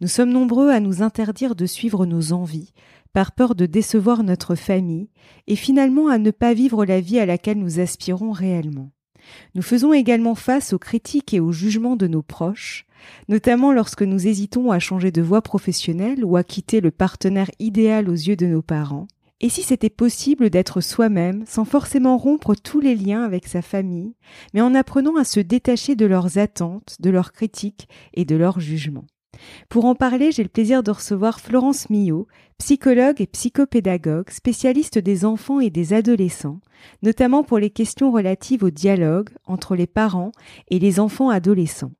Nous sommes nombreux à nous interdire de suivre nos envies, par peur de décevoir notre famille, et finalement à ne pas vivre la vie à laquelle nous aspirons réellement. Nous faisons également face aux critiques et aux jugements de nos proches, notamment lorsque nous hésitons à changer de voie professionnelle ou à quitter le partenaire idéal aux yeux de nos parents. Et si c'était possible d'être soi-même sans forcément rompre tous les liens avec sa famille, mais en apprenant à se détacher de leurs attentes, de leurs critiques et de leurs jugements. Pour en parler, j'ai le plaisir de recevoir Florence Millot, psychologue et psychopédagogue, spécialiste des enfants et des adolescents, notamment pour les questions relatives au dialogue entre les parents et les enfants adolescents.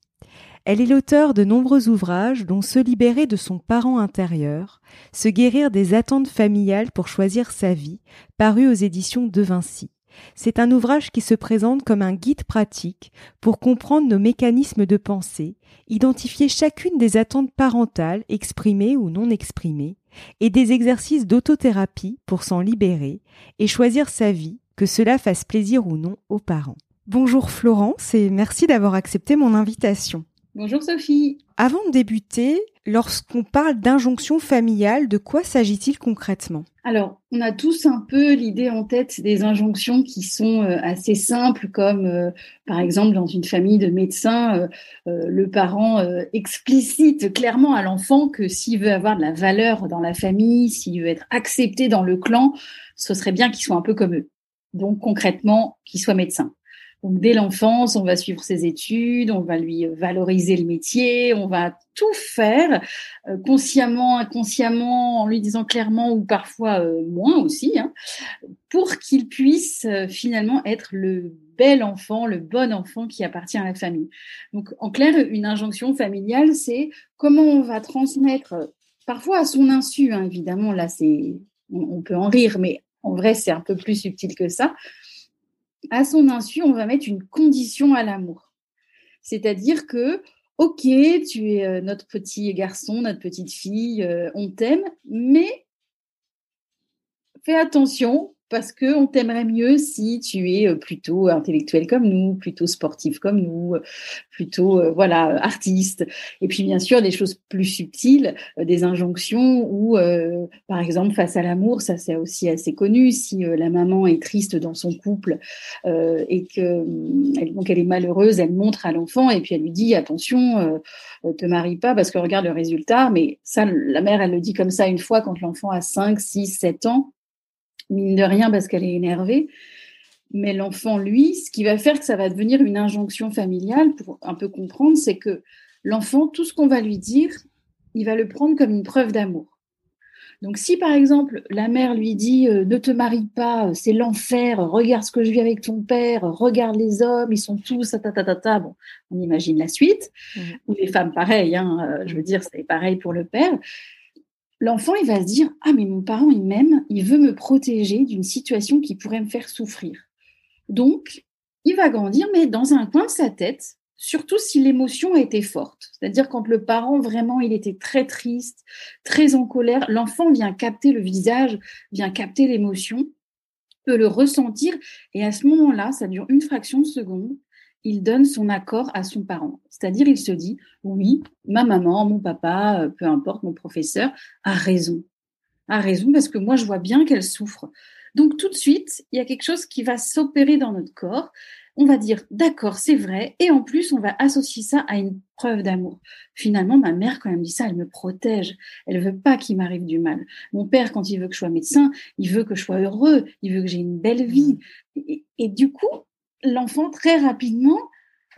Elle est l'auteur de nombreux ouvrages dont Se libérer de son parent intérieur, Se guérir des attentes familiales pour choisir sa vie, paru aux éditions de Vinci. C'est un ouvrage qui se présente comme un guide pratique pour comprendre nos mécanismes de pensée, identifier chacune des attentes parentales exprimées ou non exprimées, et des exercices d'autothérapie pour s'en libérer et choisir sa vie, que cela fasse plaisir ou non aux parents. Bonjour Florence et merci d'avoir accepté mon invitation. Bonjour Sophie. Avant de débuter, lorsqu'on parle d'injonction familiale, de quoi s'agit-il concrètement? Alors, on a tous un peu l'idée en tête des injonctions qui sont euh, assez simples, comme euh, par exemple dans une famille de médecins, euh, le parent explicite clairement à l'enfant que s'il veut avoir de la valeur dans la famille, s'il veut être accepté dans le clan, ce serait bien qu'il soit un peu comme eux. Donc concrètement, qu'il soit médecin. Donc dès l'enfance, on va suivre ses études, on va lui euh, valoriser le métier, on va tout faire euh, consciemment, inconsciemment, en lui disant clairement ou parfois euh, moins aussi, hein, pour qu'il puisse finalement être le bel enfant, le bon enfant qui appartient à la famille. Donc en clair, une injonction familiale, c'est comment on va transmettre, parfois à son insu, hein, évidemment, là c'est, on peut en rire, mais en vrai c'est un peu plus subtil que ça à son insu, on va mettre une condition à l'amour. C'est-à-dire que, ok, tu es euh, notre petit garçon, notre petite fille, euh, on t'aime, mais fais attention, parce qu'on t'aimerait mieux si tu es euh, plutôt intellectuel comme nous, plutôt sportif comme nous, euh, plutôt euh, voilà artiste. Et puis bien sûr des choses plus subtiles, des injonctions ou par exemple face à l'amour, ça c'est aussi assez connu. Si la maman est triste dans son couple et que elle, donc elle est malheureuse, elle montre à l'enfant et puis elle lui dit attention, te marie pas parce que regarde le résultat. Mais ça, la mère elle le dit comme ça une fois quand l'enfant a 5, 6, 7 ans mine de rien parce qu'elle est énervée. Mais l'enfant, lui, ce qui va faire que ça va devenir une injonction familiale, pour un peu comprendre, c'est que l'enfant, tout ce qu'on va lui dire, il va le prendre comme une preuve d'amour. Donc si par exemple la mère lui dit euh, ne te marie pas, c'est l'enfer, regarde ce que je vis avec ton père, regarde les hommes, ils sont tous ta ta ta ta, bon, on imagine la suite. Mmh. Ou les femmes pareil, hein, euh, je veux dire c'est pareil pour le père l'enfant, il va se dire Ah, mais mon parent, il m'aime, il veut me protéger d'une situation qui pourrait me faire souffrir. Donc, il va grandir, mais dans un coin de sa tête, surtout si l'émotion a été forte. C'est-à-dire quand le parent, vraiment, il était très triste, très en colère, l'enfant vient capter le visage, vient capter l'émotion, peut le ressentir, et à ce moment-là, ça dure une fraction de seconde, il donne son accord à son parent. C'est-à-dire, il se dit, oui, ma maman, mon papa, euh, peu importe, mon professeur, a raison. a raison parce que moi, je vois bien qu'elle souffre. Donc tout de suite, il y a quelque chose qui va s'opérer dans notre corps. On va dire, d'accord, c'est vrai. Et en plus, on va associer ça à une preuve d'amour. Finalement, ma mère, quand elle me dit ça, elle me protège. Elle veut pas qu'il m'arrive du mal. Mon père, quand il veut que je sois médecin, il veut que je sois heureux. Il veut que j'ai une belle vie. Et, du coup, l'enfant, très rapidement,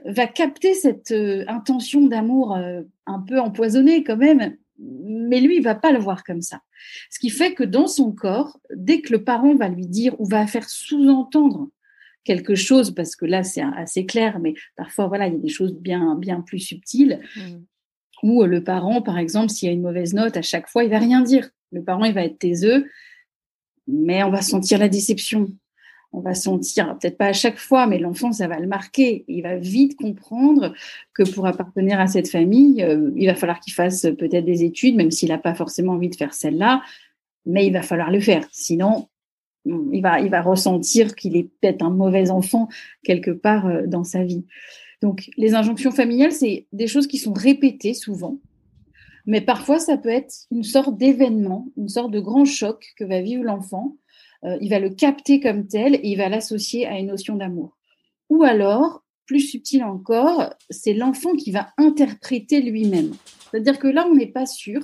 va capter cette euh, intention d'amour euh, un peu empoisonnée quand même, mais lui, il va pas le voir comme ça. Ce qui fait que dans son corps, dès que le parent va lui dire ou va faire sous-entendre quelque chose, parce que là c'est assez clair, mais parfois voilà, il y a des choses bien bien plus subtiles. Mm. Ou le parent, par exemple, s'il y a une mauvaise note, à chaque fois, il va rien dire. Le parent, il va être taiseux, mais on va sentir la déception on va sentir, peut-être pas à chaque fois, mais l'enfant, ça va le marquer. Il va vite comprendre que pour appartenir à cette famille, euh, il va falloir qu'il fasse peut-être des études, même s'il n'a pas forcément envie de faire celle-là, mais il va falloir le faire. Sinon, il va, il va ressentir qu'il est peut-être un mauvais enfant quelque part euh, dans sa vie. Donc, les injonctions familiales, c'est des choses qui sont répétées souvent, mais parfois, ça peut être une sorte d'événement, une sorte de grand choc que va vivre l'enfant euh, il va le capter comme tel et il va l'associer à une notion d'amour. Ou alors, plus subtil encore, c'est l'enfant qui va interpréter lui-même. C'est-à-dire que là, on n'est pas sûr,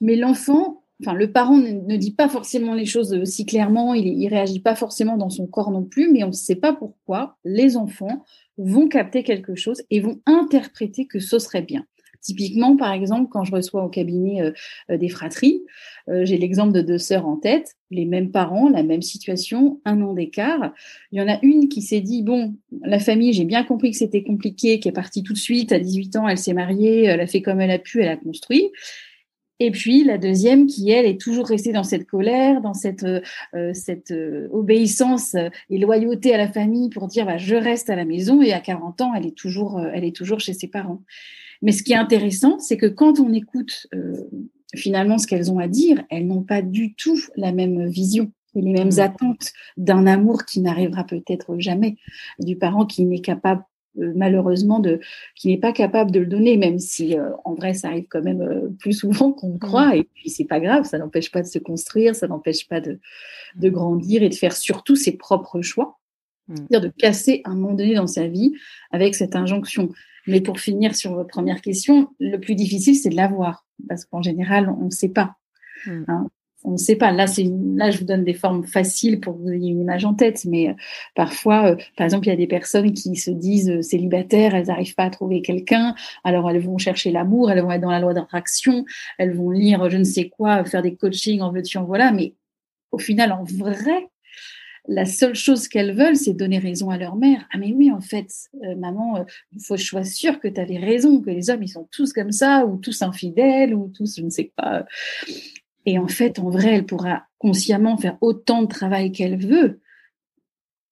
mais l'enfant, enfin le parent ne, dit pas forcément les choses aussi clairement, il, ne réagit pas forcément dans son corps non plus, mais on ne sait pas pourquoi les enfants vont capter quelque chose et vont interpréter que ce serait bien. Typiquement, par exemple, quand je reçois au cabinet euh, euh, des fratries, euh, j'ai l'exemple de deux sœurs en tête, les mêmes parents, la même situation, un an d'écart. Il y en a une qui s'est dit, bon, la famille, j'ai bien compris que c'était compliqué, qui est partie tout de suite, à 18 ans, elle s'est mariée, elle a fait comme elle a pu, elle a construit. Et puis la deuxième qui, elle, est toujours restée dans cette colère, dans cette, obéissance et loyauté à la famille pour dire bah, je reste à la maison et à 40 ans, elle est toujours, elle est toujours chez ses parents. Mais ce qui est intéressant, c'est que quand on écoute euh, finalement ce qu'elles ont à dire, elles n'ont pas du tout la même vision et les mêmes mmh. attentes d'un amour qui n'arrivera peut-être jamais, du parent qui n'est capable euh, malheureusement de qui n'est pas capable de le donner même si euh, en vrai ça arrive quand même plus souvent qu'on le croit. Mmh. et puis c'est pas grave ça n'empêche pas de se construire ça n'empêche pas de, de grandir et de faire surtout ses propres choix. C'est-à-dire de casser un moment donné dans sa vie avec cette injonction mais pour finir sur votre première question, le plus difficile, c'est de l'avoir, parce qu'en général, on ne sait pas. Hmm. Hein. on ne sait pas. Là, c'est là, je vous donne des formes faciles pour que vous ayez une image en tête, mais euh, parfois, euh, par exemple, il y a des personnes qui se disent euh, célibataires, elles n'arrivent pas à trouver quelqu'un, alors elles vont chercher l'amour, elles vont être dans la loi d'attraction, elles vont lire je ne sais quoi, faire des coachings en veux-tu en voilà, mais au final, en vrai, la seule chose qu'elles veulent, c'est donner raison à leur mère. Ah mais oui, en fait, euh, maman, euh, il faut que je sois sûre que tu avais raison, que les hommes, ils sont tous comme ça, ou tous infidèles, ou tous, je ne sais pas. Et en fait, en vrai, elle pourra consciemment faire autant de travail qu'elle veut.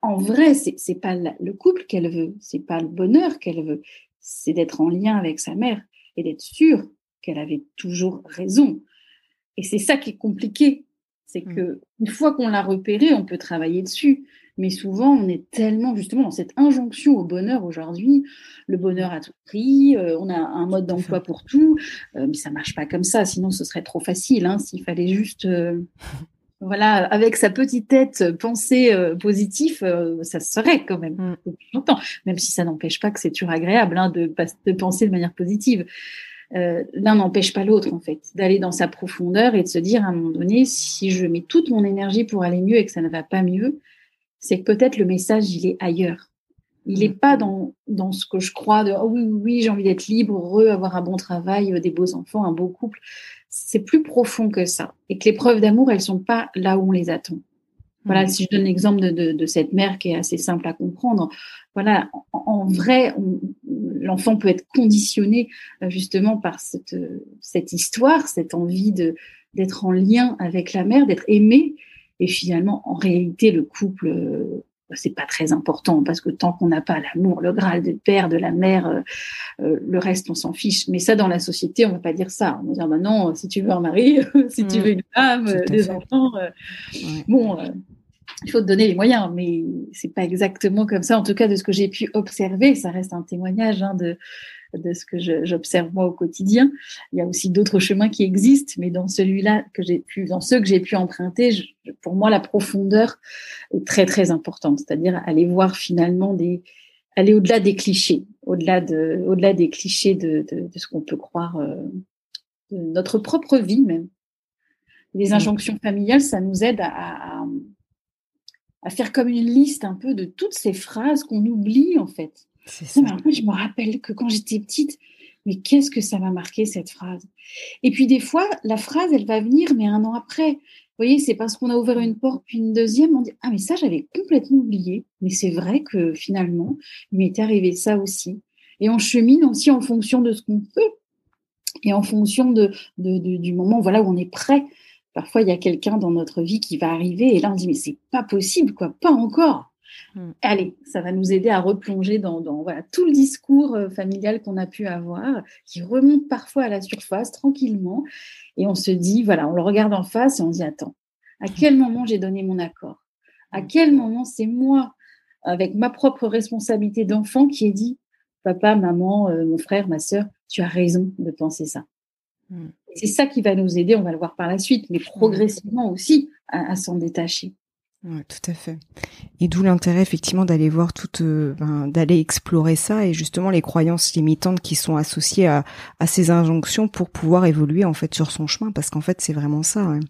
En vrai, c'est n'est pas le couple qu'elle veut, c'est pas le bonheur qu'elle veut, c'est d'être en lien avec sa mère et d'être sûre qu'elle avait toujours raison. Et c'est ça qui est compliqué c'est mmh. que une fois qu'on l'a repéré, on peut travailler dessus. Mais souvent, on est tellement justement dans cette injonction au bonheur aujourd'hui, le bonheur à tout prix, euh, on a un mode d'emploi pour tout, euh, mais ça marche pas comme ça. Sinon, ce serait trop facile. Hein, S'il fallait juste, euh, voilà, avec sa petite tête penser positif, ça serait quand même depuis longtemps. Même si ça n'empêche pas que c'est toujours agréable hein, de, de penser de manière positive. Euh, l'un n'empêche pas l'autre en fait, d'aller dans sa profondeur et de se dire à un moment donné, si je mets toute mon énergie pour aller mieux et que ça ne va pas mieux, c'est que peut-être le message il est ailleurs. Il n'est mm. pas dans, dans ce que je crois de oh oui, oui, oui j'ai envie d'être libre, heureux, avoir un bon travail, euh, des beaux enfants, un beau couple. C'est plus profond que ça. Et que les preuves d'amour, elles sont pas là où on les attend. Voilà, mm. si je donne l'exemple de, de, cette mère qui est assez simple à comprendre, voilà, en, vrai, l'enfant peut être conditionné euh, justement par cette, cette histoire, cette envie de d'être en lien avec la mère, d'être aimé. Et finalement, en réalité, le couple, euh, c'est pas très important parce que tant qu'on n'a pas l'amour, le graal du père, de la mère, euh, le reste, on s'en fiche. Mais ça, dans la société, on va pas dire ça. On va dire, bah non, si tu veux un mari, si tu mm. veux une femme, des enfants, bon il faut te donner les moyens, mais c'est pas exactement comme ça. En tout cas, de ce que j'ai pu observer, ça reste un témoignage hein, de, de ce que j'observe moi au quotidien. Il y a aussi d'autres chemins qui existent, mais dans celui-là que j'ai pu, dans ceux que j'ai pu emprunter, pour moi, la profondeur est très très importante. C'est-à-dire aller voir finalement des, aller au-delà des clichés, au-delà de, au-delà des clichés de, de, de ce qu'on peut croire euh, de notre propre vie même. Les mmh. injonctions familiales, ça nous aide à, à, à faire comme une liste un peu de toutes ces phrases qu'on oublie en fait. Ça. je me rappelle que quand j'étais petite, mais qu'est-ce que ça m'a marqué cette phrase? Et puis des fois, la phrase, elle va venir, mais un an après. Vous voyez, c'est parce qu'on a ouvert une porte, puis une deuxième, on dit ah mais ça j'avais complètement oublié. Mais c'est vrai que finalement, il m'était arrivé ça aussi. Et on chemine aussi en fonction de ce qu'on peut et en fonction de, de, du moment voilà où on est prêt. Parfois, il y a quelqu'un dans notre vie qui va arriver et là on dit mais c'est pas possible quoi, pas encore. Mm. Allez, ça va nous aider à replonger dans, voilà, tout le discours euh, familial qu'on a pu avoir, qui remonte parfois à la surface tranquillement. Et on se dit, voilà, on le regarde en face et on dit, attends, à mm. quel moment j'ai donné mon accord? À mm. quel moment c'est moi, avec ma propre responsabilité d'enfant, qui ai dit, papa, maman, euh, mon frère, ma soeur, tu as raison de penser ça? C'est ça qui va nous aider, on va le voir par la suite, mais progressivement aussi à s'en détacher. Ouais, tout à fait. Et d'où l'intérêt effectivement d'aller voir toute, euh, ben, d'aller explorer ça et justement les croyances limitantes qui sont associées à, à, ces injonctions pour pouvoir évoluer en fait sur son chemin, parce qu'en fait c'est vraiment ça.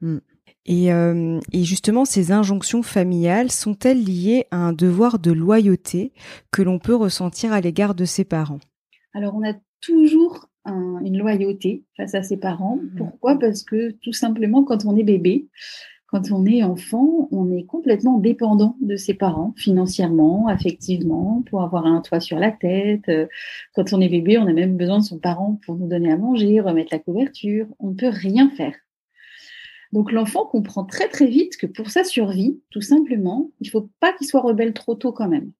Mm. Et, euh, et justement, ces injonctions familiales sont-elles liées à un devoir de loyauté que l'on peut ressentir à l'égard de ses parents? Alors on a toujours une loyauté face à ses parents. Mm. Pourquoi? Parce que tout simplement, quand on est bébé, quand on est enfant, on est complètement dépendant de ses parents, financièrement, affectivement, pour avoir un toit sur la tête. Euh, quand on est bébé, on a même besoin de son parent pour nous donner à manger, remettre la couverture. On ne peut rien faire. Donc l'enfant comprend très très vite que pour sa survie, tout simplement, il ne faut pas qu'il soit rebelle trop tôt quand même.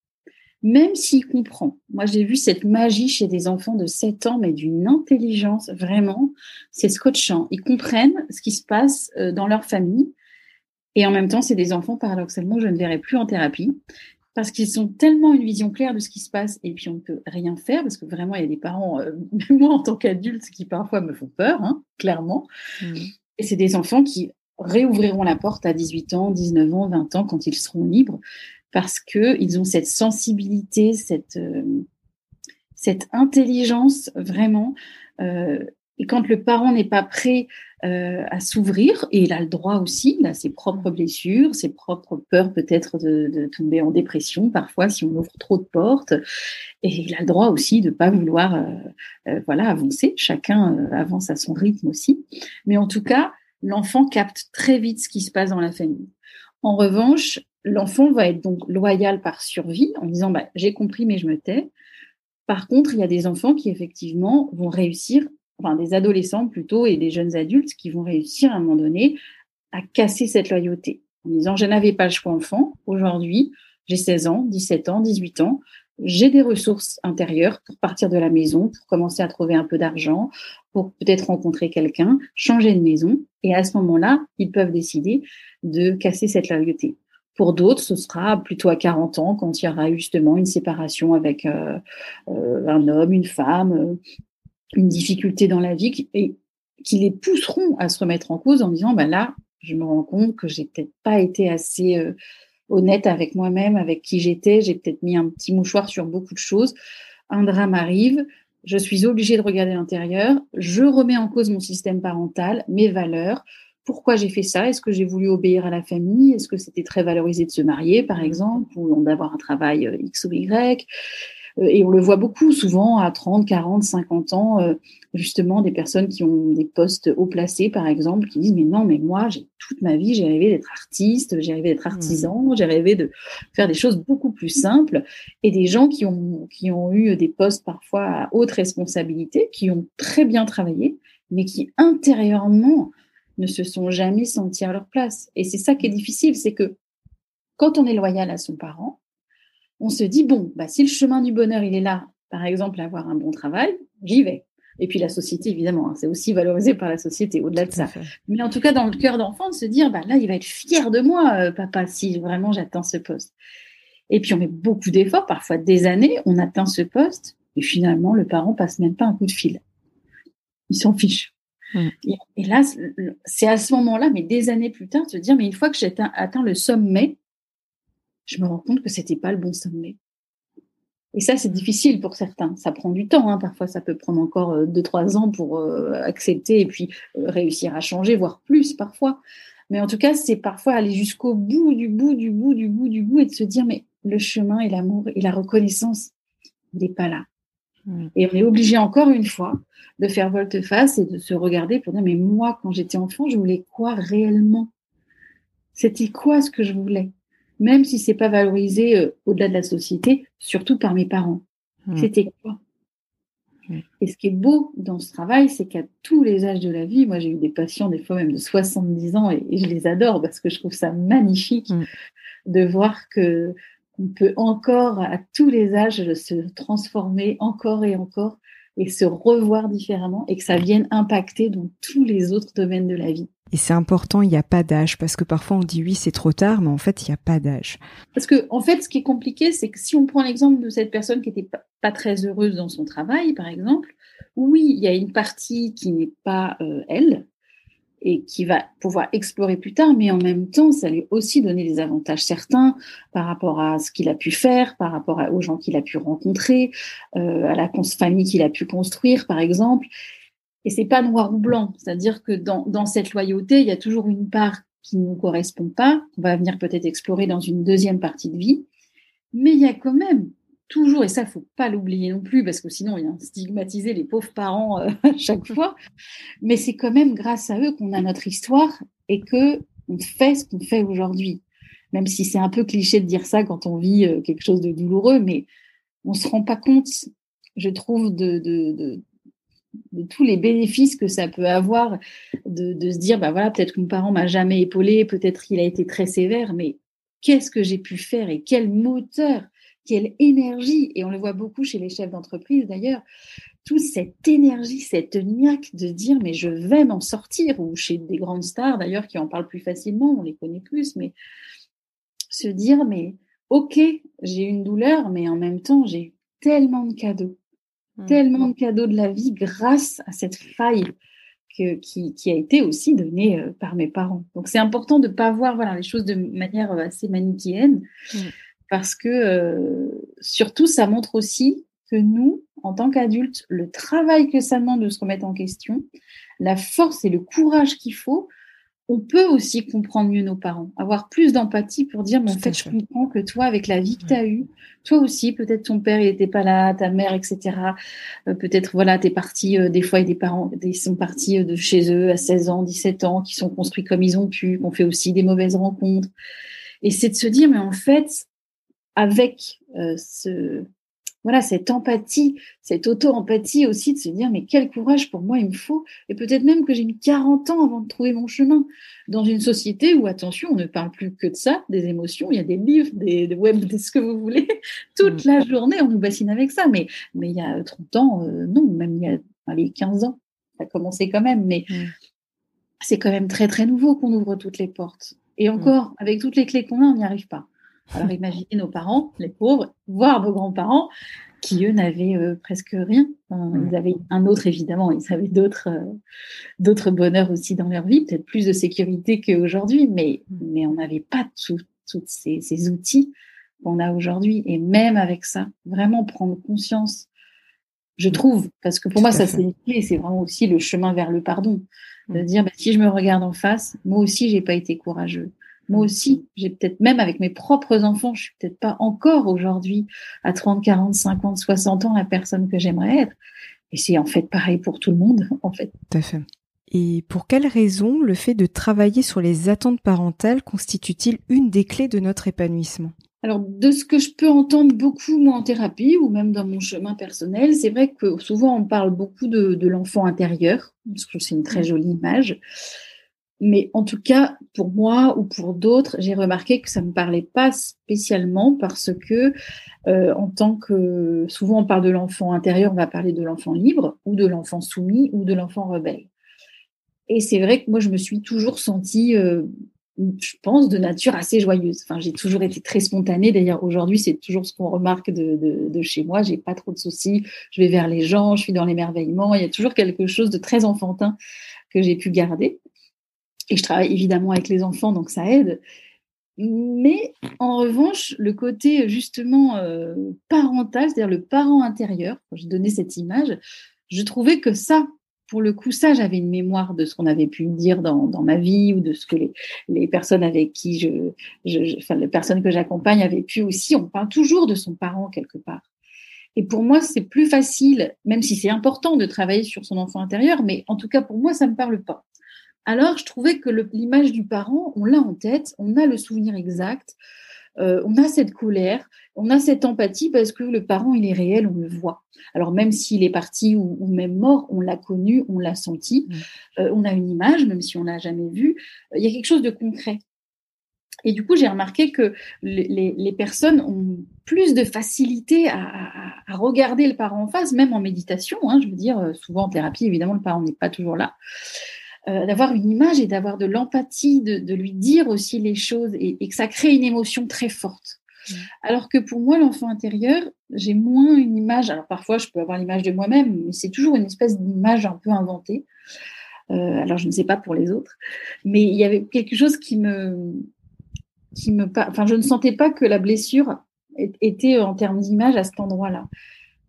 Même s'il comprend. Moi, j'ai vu cette magie chez des enfants de 7 ans, mais d'une intelligence vraiment, c'est scotchant. Ils comprennent ce qui se passe euh, dans leur famille et en même temps, c'est des enfants, paradoxalement, je ne verrai plus en thérapie parce qu'ils ont tellement une vision claire de ce qui se passe et puis on ne peut rien faire parce que vraiment, il y a des parents, euh, moi en tant qu'adulte, qui parfois me font peur, hein, clairement. Mmh. Et c'est des enfants qui réouvriront la porte à 18 ans, 19 ans, 20 ans quand ils seront libres parce qu'ils ont cette sensibilité, cette, euh, cette intelligence vraiment. Euh, et quand le parent n'est pas prêt euh, à s'ouvrir, et il a le droit aussi, il a ses propres blessures, ses propres peurs peut-être de, tomber en dépression parfois si on ouvre trop de portes, et il a le droit aussi de ne pas vouloir euh, euh, voilà avancer. Chacun avance à son rythme aussi, mais en tout cas, l'enfant capte très vite ce qui se passe dans la famille. En revanche, l'enfant va être donc loyal par survie en disant bah, j'ai compris mais je me tais. Par contre, il y a des enfants qui effectivement vont réussir enfin des adolescents plutôt et des jeunes adultes qui vont réussir à un moment donné à casser cette loyauté en disant je n'avais pas le choix enfant, aujourd'hui j'ai 16 ans, 17 ans, 18 ans, j'ai des ressources intérieures pour partir de la maison, pour commencer à trouver un peu d'argent, pour peut-être rencontrer quelqu'un, changer de maison et à ce moment-là, ils peuvent décider de casser cette loyauté. Pour d'autres, ce sera plutôt à 40 ans, quand il y aura justement une séparation avec euh, euh, un homme, une femme, euh, une difficulté dans la vie et qui les pousseront à se remettre en cause en disant bah là je me rends compte que j'ai peut-être pas été assez honnête avec moi-même avec qui j'étais. J'ai peut-être mis un petit mouchoir sur beaucoup de choses. Un drame arrive. Je suis obligée de regarder l'intérieur. Je remets en cause mon système parental mes valeurs pourquoi j'ai fait ça? Est-ce que j'ai voulu obéir à la famille? Est-ce que c'était très valorisé de se marier, par exemple, ou d'avoir un travail euh, X ou Y? Euh, et on le voit beaucoup souvent à 30, 40, 50 ans, euh, justement des personnes qui ont des postes haut placés, par exemple, qui disent mais non, mais moi, j'ai toute ma vie, j'ai rêvé d'être artiste, j'ai rêvé d'être mmh. artisan, j'ai rêvé de faire des choses beaucoup plus simples. Et des gens qui ont qui ont eu des postes parfois à haute responsabilité, qui ont très bien travaillé, mais qui intérieurement ne se sont jamais sentis à leur place. Et c'est ça qui est difficile, c'est que quand on est loyal à son parent, on se dit, bon, bah, si le chemin du bonheur, il est là, par exemple, avoir un bon travail, j'y vais. Et puis la société, évidemment, hein, c'est aussi valorisé par la société, au-delà de ça. Mais en tout cas, dans le cœur d'enfant, de se dire, bah, là, il va être fier de moi, euh, papa, si vraiment j'atteins ce poste. Et puis on met beaucoup d'efforts, parfois des années, on atteint ce poste, et finalement, le parent passe même pas un coup de fil. Il s'en fiche. Et, là, c'est à ce moment-là, mais des années plus tard, de se dire, mais une fois que j'ai atteint, le sommet, je me rends compte que c'était pas le bon sommet. Et ça, c'est difficile pour certains. Ça prend du temps. Hein. Parfois, ça peut prendre encore euh, deux, trois ans pour euh, accepter et puis euh, réussir à changer, voire plus parfois. Mais en tout cas, c'est parfois aller jusqu'au bout du bout du bout du bout du bout et de se dire, mais le chemin et l'amour et la reconnaissance, il n'est pas là. Mm. Et on est obligé encore une fois de faire volte-face et de se regarder pour dire, mais moi, quand j'étais enfant, je voulais quoi réellement? C'était quoi ce que je voulais? Même si c'est pas valorisé euh, au-delà de la société, surtout par mes parents. Mm. C'était quoi? Mm. et ce qui est beau dans ce travail, c'est qu'à tous les âges de la vie, moi j'ai eu des patients des fois même de 70 ans et, je les adore parce que je trouve ça magnifique de voir que on peut encore à tous les âges se transformer encore et encore et se revoir différemment et que ça vienne impacter dans tous les autres domaines de la vie. Et c'est important, il n'y a pas d'âge, parce que parfois on dit oui, c'est trop tard, mais en fait, il n'y a pas d'âge. Parce que, en fait, ce qui est compliqué, c'est que si on prend l'exemple de cette personne qui n'était pas, très heureuse dans son travail, par exemple, oui, il y a une partie qui n'est pas euh, elle, et qui va pouvoir explorer plus tard, mais en même temps, ça lui aussi donner des avantages certains par rapport à ce qu'il a pu faire, par rapport aux gens qu'il a pu rencontrer, euh, à la famille qu'il a pu construire, par exemple. Et c'est pas noir ou blanc, c'est-à-dire que dans, dans cette loyauté, il y a toujours une part qui ne nous correspond pas, qu'on va venir peut-être explorer dans une deuxième partie de vie, mais il y a quand même toujours, et ça, faut pas l'oublier non plus, parce que sinon, il y a stigmatiser les pauvres parents euh, à chaque fois. Mais c'est quand même grâce à eux qu'on a notre histoire et que on fait ce qu'on fait aujourd'hui. Même si c'est un peu cliché de dire ça quand on vit euh, quelque chose de douloureux, mais on se rend pas compte, je trouve, de, de, de, de tous les bénéfices que ça peut avoir de, se dire, bah voilà, peut-être que mon parent m'a jamais épaulé, peut-être qu'il a été très sévère, mais qu'est-ce que j'ai pu faire et quel moteur quelle énergie, et on le voit beaucoup chez les chefs d'entreprise d'ailleurs, toute cette énergie, cette niaque de dire mais je vais m'en sortir, ou chez des grandes stars d'ailleurs qui en parlent plus facilement, on les connaît plus, mais se dire mais ok, j'ai une douleur, mais en même temps j'ai tellement de cadeaux, mmh. tellement de cadeaux de la vie grâce à cette faille que, qui, qui, a été aussi donnée euh, par mes parents. Donc c'est important de ne pas voir voilà, les choses de manière euh, assez manichéenne. Mmh parce que euh, surtout, ça montre aussi que nous, en tant qu'adultes, le travail que ça demande de se remettre en question, la force et le courage qu'il faut, on peut aussi comprendre mieux nos parents, avoir plus d'empathie pour dire, mais en fait, je comprends que toi, avec la vie que tu as eue, toi aussi, peut-être ton père, il n'était pas là, ta mère, etc. Euh, peut-être, voilà, t'es parti, euh, des fois, il y a des parents, ils sont partis de chez eux à 16 ans, 17 ans, qui sont construits comme ils ont pu, qu'on fait aussi des mauvaises rencontres. Et c'est de se dire, mais en fait, avec euh, ce voilà cette empathie, cette auto-empathie aussi de se dire mais quel courage pour moi il me faut et peut-être même que j'ai mis 40 ans avant de trouver mon chemin dans une société où attention on ne parle plus que de ça, des émotions, il y a des livres, des, web, des ce que vous voulez, toute mm. la journée on nous bassine avec ça mais mais il y a 30 ans euh, non, même il y a allez, 15 ans, ça a commencé quand même mais mm. c'est quand même très très nouveau qu'on ouvre toutes les portes et mm. encore avec toutes les clés qu'on a on n'y arrive pas. Alors imaginez nos parents, les pauvres, voire vos grands-parents, qui eux n'avaient euh, presque rien. ils avaient un autre évidemment, ils avaient d'autres euh, d'autres bonheurs aussi dans leur vie, peut-être plus de sécurité qu'aujourd'hui, mais mais on n'avait pas tous ces, ces outils qu'on a aujourd'hui. Et même avec ça, vraiment prendre conscience, je trouve, parce que pour moi ça c'est une clé, c'est vraiment aussi le chemin vers le pardon, de dire bah, si je me regarde en face, moi aussi j'ai pas été courageux moi aussi, j'ai peut-être même avec mes propres enfants, je suis peut-être pas encore aujourd'hui à 30, 40, 50, 60 ans la personne que j'aimerais être. Et c'est en fait pareil pour tout le monde, en fait. Tout à fait. Et pour quelle raison le fait de travailler sur les attentes parentales constitue-t-il une des clés de notre épanouissement? Alors, de ce que je peux entendre beaucoup, moi, en thérapie ou même dans mon chemin personnel, c'est vrai que souvent on parle beaucoup de, de l'enfant intérieur, parce que c'est une très jolie image. Mais en tout cas, pour moi ou pour d'autres, j'ai remarqué que ça me parlait pas spécialement parce que, euh, en tant que, souvent on parle de l'enfant intérieur, on va parler de l'enfant libre ou de l'enfant soumis ou de l'enfant rebelle. Et c'est vrai que moi, je me suis toujours sentie, euh, je pense, de nature assez joyeuse. Enfin, j'ai toujours été très spontanée. D'ailleurs, aujourd'hui, c'est toujours ce qu'on remarque de, de, de, chez moi. J'ai pas trop de soucis. Je vais vers les gens, je suis dans l'émerveillement. Il y a toujours quelque chose de très enfantin que j'ai pu garder. Et je travaille évidemment avec les enfants, donc ça aide. Mais en revanche, le côté justement euh, parental, c'est-à-dire le parent intérieur, quand je donnais cette image, je trouvais que ça, pour le coup, ça, j'avais une mémoire de ce qu'on avait pu dire dans, ma vie ou de ce que les, personnes avec qui je, je, enfin, les personnes que j'accompagne avaient pu aussi. On parle toujours de son parent quelque part. Et pour moi, c'est plus facile, même si c'est important de travailler sur son enfant intérieur, mais en tout cas pour moi, ça me parle pas alors je trouvais que l'image du parent, on l'a en tête, on a le souvenir exact, euh, on a cette colère, on a cette empathie parce que le parent, il est réel, on le voit. Alors même s'il est parti ou, même mort, on l'a connu, on l'a senti, mmh. euh, on a une image, même si on l'a jamais vu, euh, il y a quelque chose de concret. Et du coup, j'ai remarqué que les, personnes ont plus de facilité à, regarder le parent en face, même en méditation. Hein, je veux dire, souvent en thérapie, évidemment, le parent n'est pas toujours là. Euh, d'avoir une image et d'avoir de l'empathie, de, lui dire aussi les choses et, que ça crée une émotion très forte. Mmh. Alors que pour moi, l'enfant intérieur, j'ai moins une image. Alors parfois, je peux avoir l'image de moi-même, mais c'est toujours une espèce d'image un peu inventée. Euh, alors je ne sais pas pour les autres, mais il y avait quelque chose qui me, qui me, enfin, je ne sentais pas que la blessure était en termes d'image à cet endroit-là.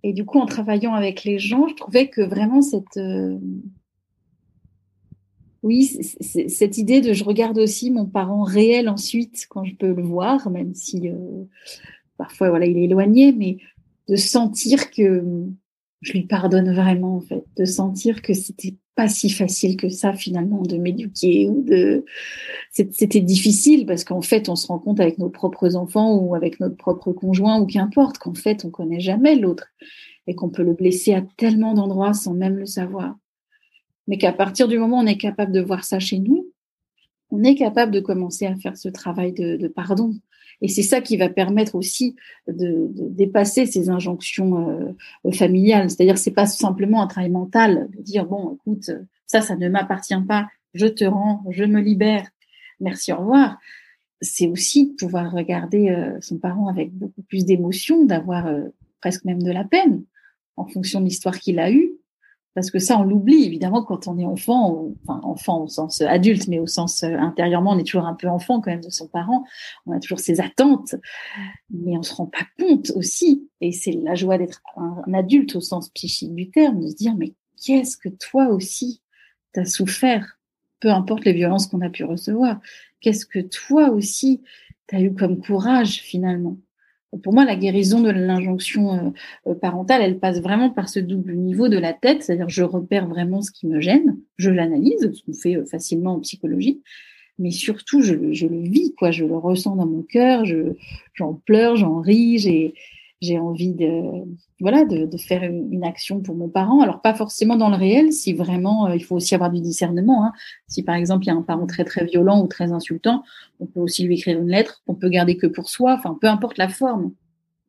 Et du coup, en travaillant avec les gens, je trouvais que vraiment cette, euh, oui, cette idée de je regarde aussi mon parent réel ensuite quand je peux le voir, même si euh, parfois voilà il est éloigné, mais de sentir que je lui pardonne vraiment en fait, de sentir que c'était pas si facile que ça finalement de m'éduquer ou de c'était difficile parce qu'en fait on se rend compte avec nos propres enfants ou avec notre propre conjoint ou qu'importe qu'en fait on connaît jamais l'autre et qu'on peut le blesser à tellement d'endroits sans même le savoir mais qu'à partir du moment où on est capable de voir ça chez nous, on est capable de commencer à faire ce travail de, pardon. Et c'est ça qui va permettre aussi de, dépasser ces injonctions euh, familiales. C'est-à-dire, c'est pas simplement un travail mental de dire bon, écoute, ça, ça ne m'appartient pas, je te rends, je me libère, merci, au revoir. C'est aussi de pouvoir regarder euh, son parent avec beaucoup plus d'émotion, d'avoir euh, presque même de la peine en fonction de l'histoire qu'il a eue, parce que ça, on l'oublie évidemment quand on est enfant, enfin enfant au sens adulte, mais au sens euh, intérieurement, on est toujours un peu enfant quand même de son parent. On a toujours ses attentes, mais on se rend pas compte aussi. Et c'est la joie d'être un, adulte au sens psychique du terme, de se dire mais qu'est-ce que toi aussi t'as souffert, peu importe les violences qu'on a pu recevoir. Qu'est-ce que toi aussi t'as eu comme courage finalement? Pour moi, la guérison de l'injonction euh, euh, parentale, elle passe vraiment par ce double niveau de la tête, c'est-à-dire je repère vraiment ce qui me gêne, je l'analyse, ce qu'on fait euh, facilement en psychologie, mais surtout je, je, le vis, quoi, je le ressens dans mon cœur, je, j'en pleure, j'en ris, j'ai, j'ai envie de voilà de, de, faire une action pour mon parent. Alors pas forcément dans le réel, si vraiment euh, il faut aussi avoir du discernement. Hein. Si par exemple il y a un parent très très violent ou très insultant, on peut aussi lui écrire une lettre qu'on peut garder que pour soi. Enfin peu importe la forme.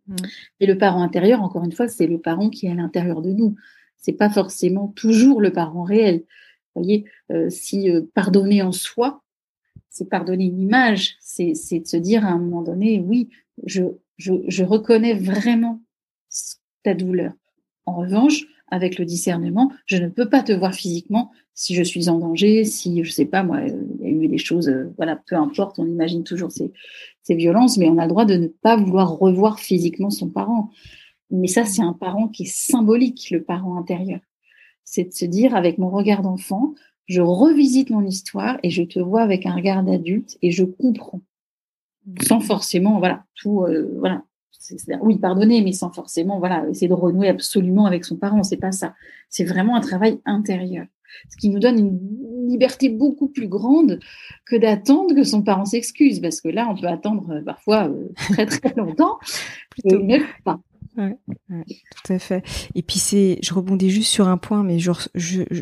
Mmh. Et le parent intérieur, encore une fois, c'est le parent qui est à l'intérieur de nous. C'est pas forcément toujours le parent réel. Vous voyez, euh, si euh, pardonner en soi, c'est pardonner une image, c'est de se dire à un moment donné, oui, je, je, reconnais vraiment ta douleur. En revanche, avec le discernement, je ne peux pas te voir physiquement si je suis en danger, si, je sais pas, moi, il y a eu des choses, euh, voilà, peu importe, on imagine toujours ces, ces violences, mais on a le droit de ne pas vouloir revoir physiquement son parent. Mais ça, c'est un parent qui est symbolique, le parent intérieur. C'est de se dire, avec mon regard d'enfant, je revisite mon histoire et je te vois avec un regard d'adulte et je comprends sans forcément, voilà, tout, euh, voilà. Oui, pardonner, mais sans forcément, voilà, essayer de renouer absolument avec son parent. C'est pas ça. C'est vraiment un travail intérieur. Ce qui nous donne une liberté beaucoup plus grande que d'attendre que son parent s'excuse, parce que là, on peut attendre euh, parfois euh, très très longtemps et ne pas. Ouais, tout à fait. Et puis c'est, je rebondis juste sur un point, mais je,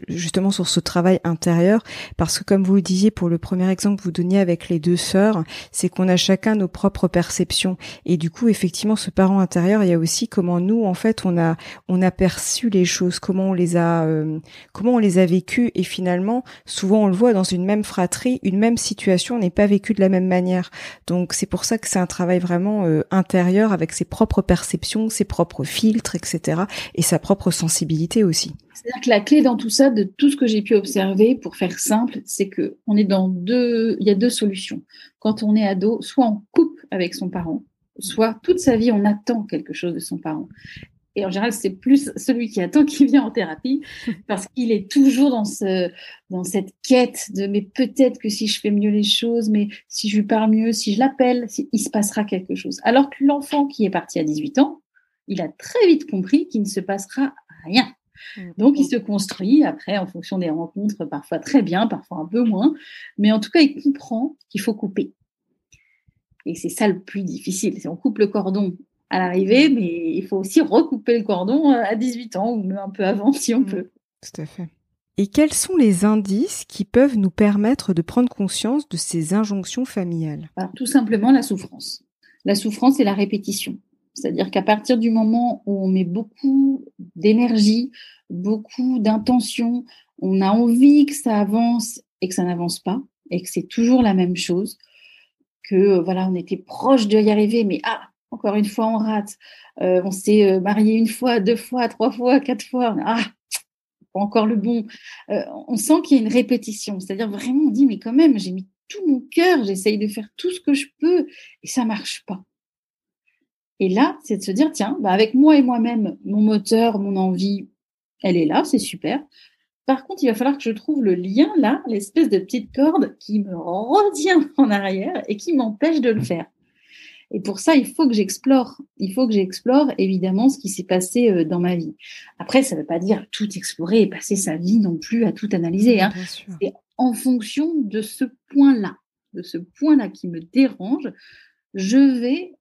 justement sur ce travail intérieur, parce que comme vous le disiez pour le premier exemple que vous donniez avec les deux sœurs, c'est qu'on a chacun nos propres perceptions. Et du coup, effectivement, ce parent intérieur, il y a aussi comment nous, en fait, on a on a perçu les choses, comment on les a euh, comment on les a vécues, et finalement, souvent on le voit dans une même fratrie, une même situation n'est pas vécue de la même manière. Donc c'est pour ça que c'est un travail vraiment euh, intérieur avec ses propres perceptions ses propres filtres, etc. et sa propre sensibilité aussi. C'est-à-dire que la clé dans tout ça, de tout ce que j'ai pu observer, pour faire simple, c'est que on est dans deux, il y a deux solutions. Quand on est ado, soit on coupe avec son parent, soit toute sa vie on attend quelque chose de son parent. Et en général, c'est plus celui qui attend qui vient en thérapie parce qu'il est toujours dans ce, dans cette quête de mais peut-être que si je fais mieux les choses, mais si je lui parle mieux, si je l'appelle, il se passera quelque chose. Alors que l'enfant qui est parti à 18 ans, il a très vite compris qu'il ne se passera rien. Mm. Donc, il se construit après en fonction des rencontres, parfois très bien, parfois un peu moins. Mais en tout cas, il comprend qu'il faut couper. Et c'est ça le plus difficile. C'est on coupe le cordon à l'arrivée, mm. mais il faut aussi recouper le cordon euh, à 18 ans ou même un peu avant si on mm. peut. Tout à fait. Et quels sont les indices qui peuvent nous permettre de prendre conscience de ces injonctions familiales? Tout simplement la souffrance. La souffrance et la répétition. C'est-à-dire qu'à partir du moment où on met beaucoup d'énergie, beaucoup d'intention, on a envie que ça avance et que ça n'avance pas, et que c'est toujours la même chose, que euh, voilà, on était proche de y arriver, mais ah, encore une fois, on rate. Euh, on s'est euh, marié une fois, deux fois, trois fois, quatre fois. Ah, pas encore le bon. on sent qu'il y a une répétition. C'est-à-dire vraiment, on dit, mais quand même, j'ai mis tout mon cœur, j'essaye de faire tout ce que je peux et ça marche pas. Et là, c'est de se dire, tiens, bah avec moi et moi-même, mon moteur, mon envie, elle est là, c'est super. Par contre, il va falloir que je trouve le lien là, l'espèce de petite corde qui me revient en arrière et qui m'empêche de le faire. Et pour ça, il faut que j'explore. Il faut que j'explore évidemment ce qui s'est passé euh, dans ma vie. Après, ça ne veut pas dire tout explorer et passer sa vie non plus à tout analyser. Hein. C'est en fonction de ce point-là, de ce point-là qui me dérange, je vais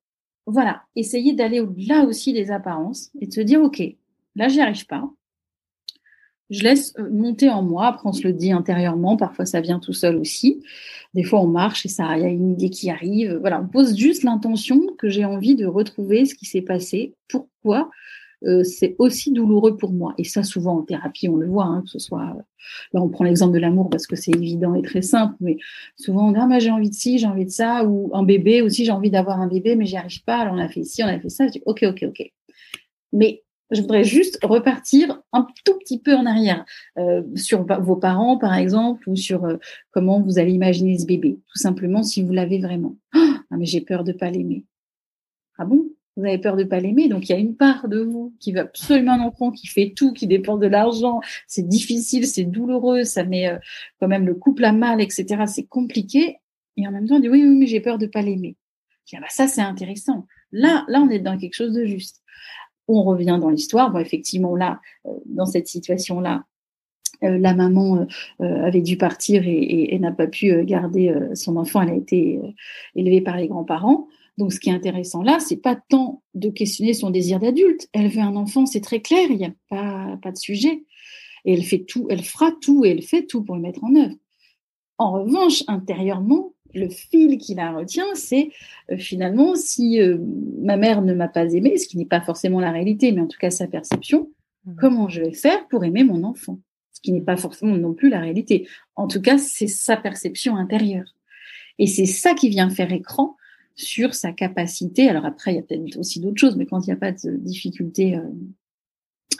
voilà, essayer d'aller au-delà aussi des apparences et de se dire, OK, là, j'y arrive pas. Je laisse euh, monter en moi, après on se le dit intérieurement, parfois ça vient tout seul aussi. Des fois on marche et ça, il y a une idée qui arrive. Voilà, on pose juste l'intention que j'ai envie de retrouver ce qui s'est passé, pourquoi euh, c'est aussi douloureux pour moi. Et ça, souvent en thérapie, on le voit, hein, que ce soit. Là, on prend l'exemple de l'amour parce que c'est évident et très simple, mais souvent on dit ah, j'ai envie de ci, j'ai envie de ça, ou un bébé aussi, j'ai envie d'avoir un bébé, mais j'y arrive pas. Alors on a fait ci, on a fait ça. Je dis ok, ok, ok. Mais je voudrais juste repartir un tout petit peu en arrière euh, sur vos parents, par exemple, ou sur euh, comment vous allez imaginer ce bébé. Tout simplement, si vous l'avez vraiment. Ah, mais j'ai peur de pas l'aimer. Ah bon? Vous avez peur de pas l'aimer, donc il y a une part de vous qui veut absolument un enfant, qui fait tout, qui dépend de l'argent. C'est difficile, c'est douloureux, ça met euh, quand même le couple à mal, etc. C'est compliqué. Et en même temps, on dit oui, oui, mais j'ai peur de pas l'aimer. Ah bah ça, c'est intéressant. Là, là, on est dans quelque chose de juste. On revient dans l'histoire. Bon, effectivement, là, euh, dans cette situation-là, euh, la maman avait dû partir et n'a pas pu garder son enfant. Elle a été élevée par les grands-parents. Donc, ce qui est intéressant là, c'est pas tant de questionner son désir d'adulte. Elle veut un enfant, c'est très clair, il n'y a pas, pas de sujet. Et elle fait tout, elle fera tout et elle fait tout pour le mettre en œuvre. En revanche, intérieurement, le fil qui la retient, c'est euh, finalement si euh, ma mère ne m'a pas aimé, ce qui n'est pas forcément la réalité, mais en tout cas sa perception, mmh. comment je vais faire pour aimer mon enfant? Ce qui n'est pas forcément non plus la réalité. En tout cas, c'est sa perception intérieure. Et c'est ça qui vient faire écran sur sa capacité. Alors après, il y a peut-être aussi d'autres choses, mais quand il n'y a pas de difficulté euh,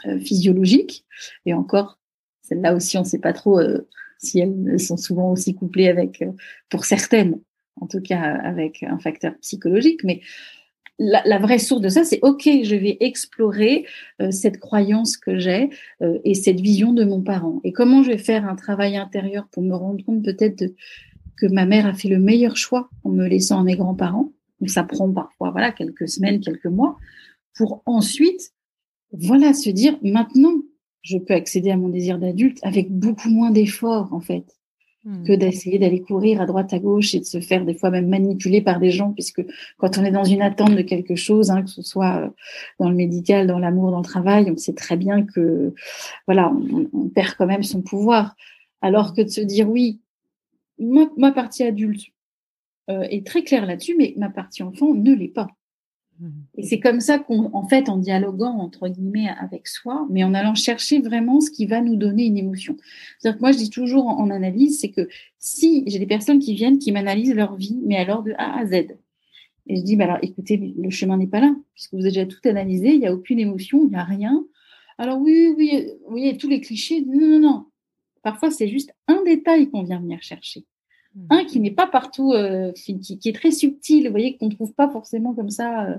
euh, physiologique, et encore, celle-là aussi, on ne sait pas trop euh, si elles sont souvent aussi couplées avec, pour certaines, en tout cas avec un facteur psychologique, mais la, vraie source de ça, c'est OK, je vais explorer cette croyance que j'ai et cette vision de mon parent. Et comment je vais faire un travail intérieur pour me rendre compte peut-être de, que ma mère a fait le meilleur choix en me laissant à mes grands-parents. Donc ça prend parfois voilà quelques semaines, quelques mois, pour ensuite voilà se dire maintenant je peux accéder à mon désir d'adulte avec beaucoup moins d'efforts en fait. Hmm. que d'essayer d'aller courir à droite à gauche et de se faire des fois même manipuler par des gens, puisque quand on est dans une attente de quelque chose, hein, que ce soit euh, dans le médical, dans l'amour, dans le travail, on sait très bien que voilà, on, perd quand même son pouvoir. Alors que de se dire oui, ma, partie adulte euh, est très claire là-dessus, mais ma partie enfant ne l'est pas. Mmh. Et c'est comme ça qu'on, en fait, en dialoguant entre guillemets avec soi, mais en allant chercher vraiment ce qui va nous donner une émotion. C'est-à-dire que moi, je dis toujours en, analyse, c'est que si j'ai des personnes qui viennent, qui m'analysent leur vie, mais alors de A à Z, et je dis, bah alors, écoutez, le chemin n'est pas là, puisque vous avez déjà tout analysé, il n'y a aucune émotion, il n'y a rien. Alors oui, oui, vous voyez, tous les clichés, non, non, non. Parfois, c'est juste un détail qu'on vient venir chercher. Un qui n'est pas partout, euh, qui, est très subtil, vous voyez, qu'on ne trouve pas forcément comme ça euh,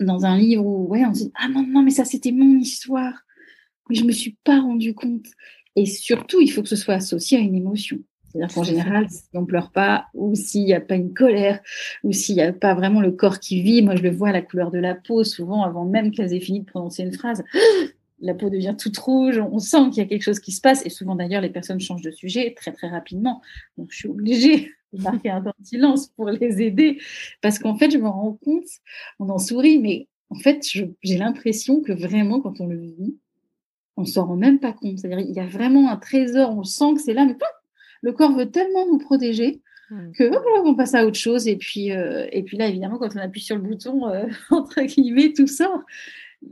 dans un livre où ouais, on se dit Ah non, non, mais ça c'était mon histoire, mais je ne me suis pas rendu compte. Et surtout, il faut que ce soit associé à une émotion. C'est-à-dire qu'en général, si on pleure pas, ou s'il n'y a pas une colère, ou s'il n'y a pas vraiment le corps qui vit, moi je le vois à la couleur de la peau, souvent avant même qu'elles aient fini de prononcer une phrase, la peau devient toute rouge, on sent qu'il y a quelque chose qui se passe, et souvent d'ailleurs les personnes changent de sujet très très rapidement. Donc je suis obligée de marquer un temps de silence pour les aider, parce qu'en fait je me rends compte, on en sourit, mais en fait j'ai l'impression que vraiment quand on le vit, on s'en rend même pas compte. C'est-à-dire il y a vraiment un trésor, on sent que c'est là, mais le corps veut tellement nous protéger mmh. que voilà, on passe à autre chose. Et puis, euh, et puis là, évidemment, quand on appuie sur le bouton, euh, entre guillemets, tout sort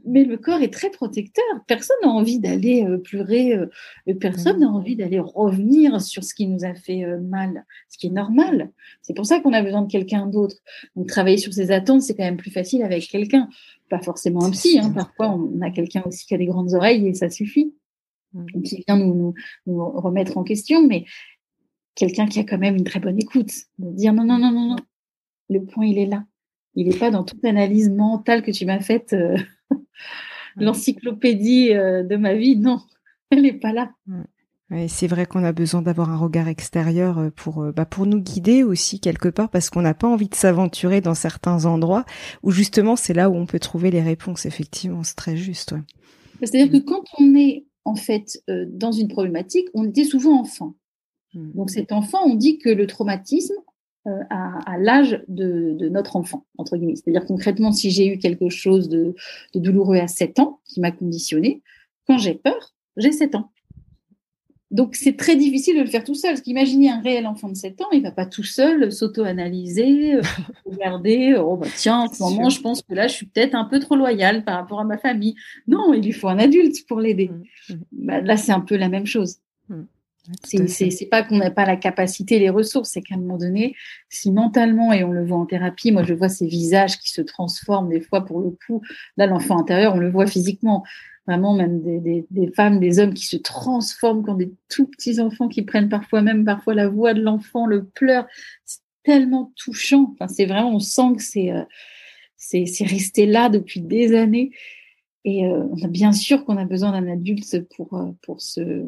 mais le corps est très protecteur. Personne n'a envie d'aller euh, pleurer, euh, personne n'a envie d'aller revenir sur ce qui nous a fait euh, mal, ce qui est normal. C'est pour ça qu'on a besoin de quelqu'un d'autre. Donc travailler sur ses attentes, c'est quand même plus facile avec quelqu'un, pas forcément un psy. Hein. Parfois, on a quelqu'un aussi qui a des grandes oreilles et ça suffit, mmh. qui vient nous, nous, remettre en question, mais quelqu'un qui a quand même une très bonne écoute, de dire non, non, non, non, non, le point il est là. Il n'est pas dans toute l'analyse mentale que tu m'as faite l'encyclopédie euh, de ma vie, non, elle n'est pas là. c'est vrai qu'on a besoin d'avoir un regard extérieur euh, pour euh, bah, pour nous guider aussi quelque part parce qu'on n'a pas envie de s'aventurer dans certains endroits où justement c'est là où on peut trouver les réponses. Effectivement, c'est très juste. C'est-à-dire que quand on est en fait dans une problématique, on était souvent enfant. Hmm. Donc cet enfant, on dit que le traumatisme, euh, à, l'âge de, notre enfant, entre guillemets. C'est-à-dire concrètement, si j'ai eu quelque chose de, douloureux à 7 ans, qui m'a conditionné, quand j'ai peur, j'ai 7 ans. Donc c'est très difficile de le faire tout seul. Parce qu'imaginez un réel enfant de 7 ans, il va pas tout seul s'auto-analyser, euh, regarder, oh bah tiens, en ce moment, je pense que là, je suis peut-être un peu trop loyale par rapport à ma famille. Non, il lui faut un adulte pour l'aider. Mmh, mmh. Bah, là, c'est un peu la même chose. Mmh. C'est pas qu'on n'a pas la capacité, les ressources, c'est qu'à un moment donné, si mentalement, et on le voit en thérapie, moi je vois ces visages qui se transforment des fois pour le coup, là l'enfant intérieur, on le voit physiquement, vraiment même des, des, femmes, des hommes qui se transforment quand des tout petits enfants qui prennent parfois même parfois la voix de l'enfant, le pleur, c'est tellement touchant. Enfin, c'est vraiment, on sent que c'est euh, c'est resté là depuis des années. Et euh, bien sûr qu'on a besoin d'un adulte pour, euh, pour se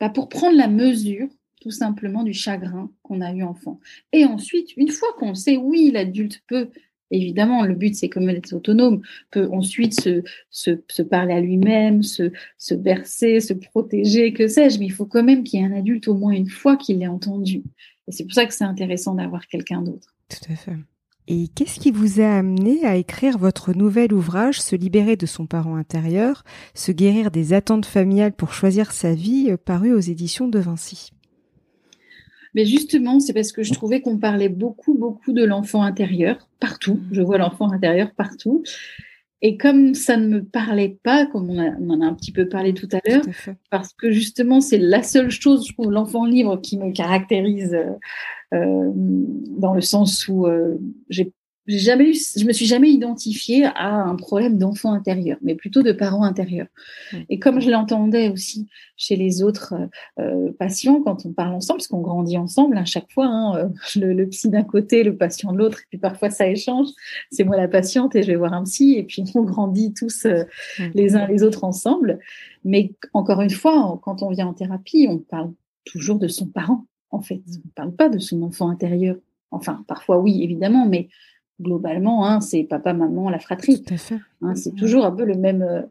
bah, pour prendre la mesure tout simplement du chagrin qu'on a eu enfant. Et ensuite, une fois qu'on sait, oui, l'adulte peut, évidemment, le but c'est comme d'être autonome, peut ensuite se, se, parler à lui-même, se, se bercer, se protéger, que sais-je, mais il faut quand même qu'il y ait un adulte au moins une fois qui l'ait entendu. Et c'est pour ça que c'est intéressant d'avoir quelqu'un d'autre. Tout à fait. Et qu'est-ce qui vous a amené à écrire votre nouvel ouvrage, Se libérer de son parent intérieur, se guérir des attentes familiales pour choisir sa vie, euh, paru aux éditions de Vinci? Mais justement, c'est parce que je trouvais qu'on parlait beaucoup, beaucoup de l'enfant intérieur partout. Mmh. Je vois l'enfant intérieur partout. Et comme ça ne me parlait pas, comme on, en a un petit peu parlé tout à l'heure, parce que justement, c'est la seule chose, je trouve, l'enfant libre qui me caractérise euh, dans le sens où euh, j'ai jamais eu, je me suis jamais identifiée à un problème d'enfant intérieur, mais plutôt de parents intérieurs. Et comme je l'entendais aussi chez les autres euh, patients quand on parle ensemble, parce qu'on grandit ensemble à chaque fois, hein, le, le, psy d'un côté, le patient de l'autre, et puis parfois ça échange. C'est moi la patiente et je vais voir un psy, et puis on grandit tous les uns les autres ensemble. Mais encore une fois, quand on vient en thérapie, on parle toujours de son parent en fait. On ne parle pas de son enfant intérieur. Enfin, parfois oui, évidemment, mais globalement, hein, c'est papa, maman, la fratrie. Tout à fait. Hein, c'est toujours un peu le même. Euh,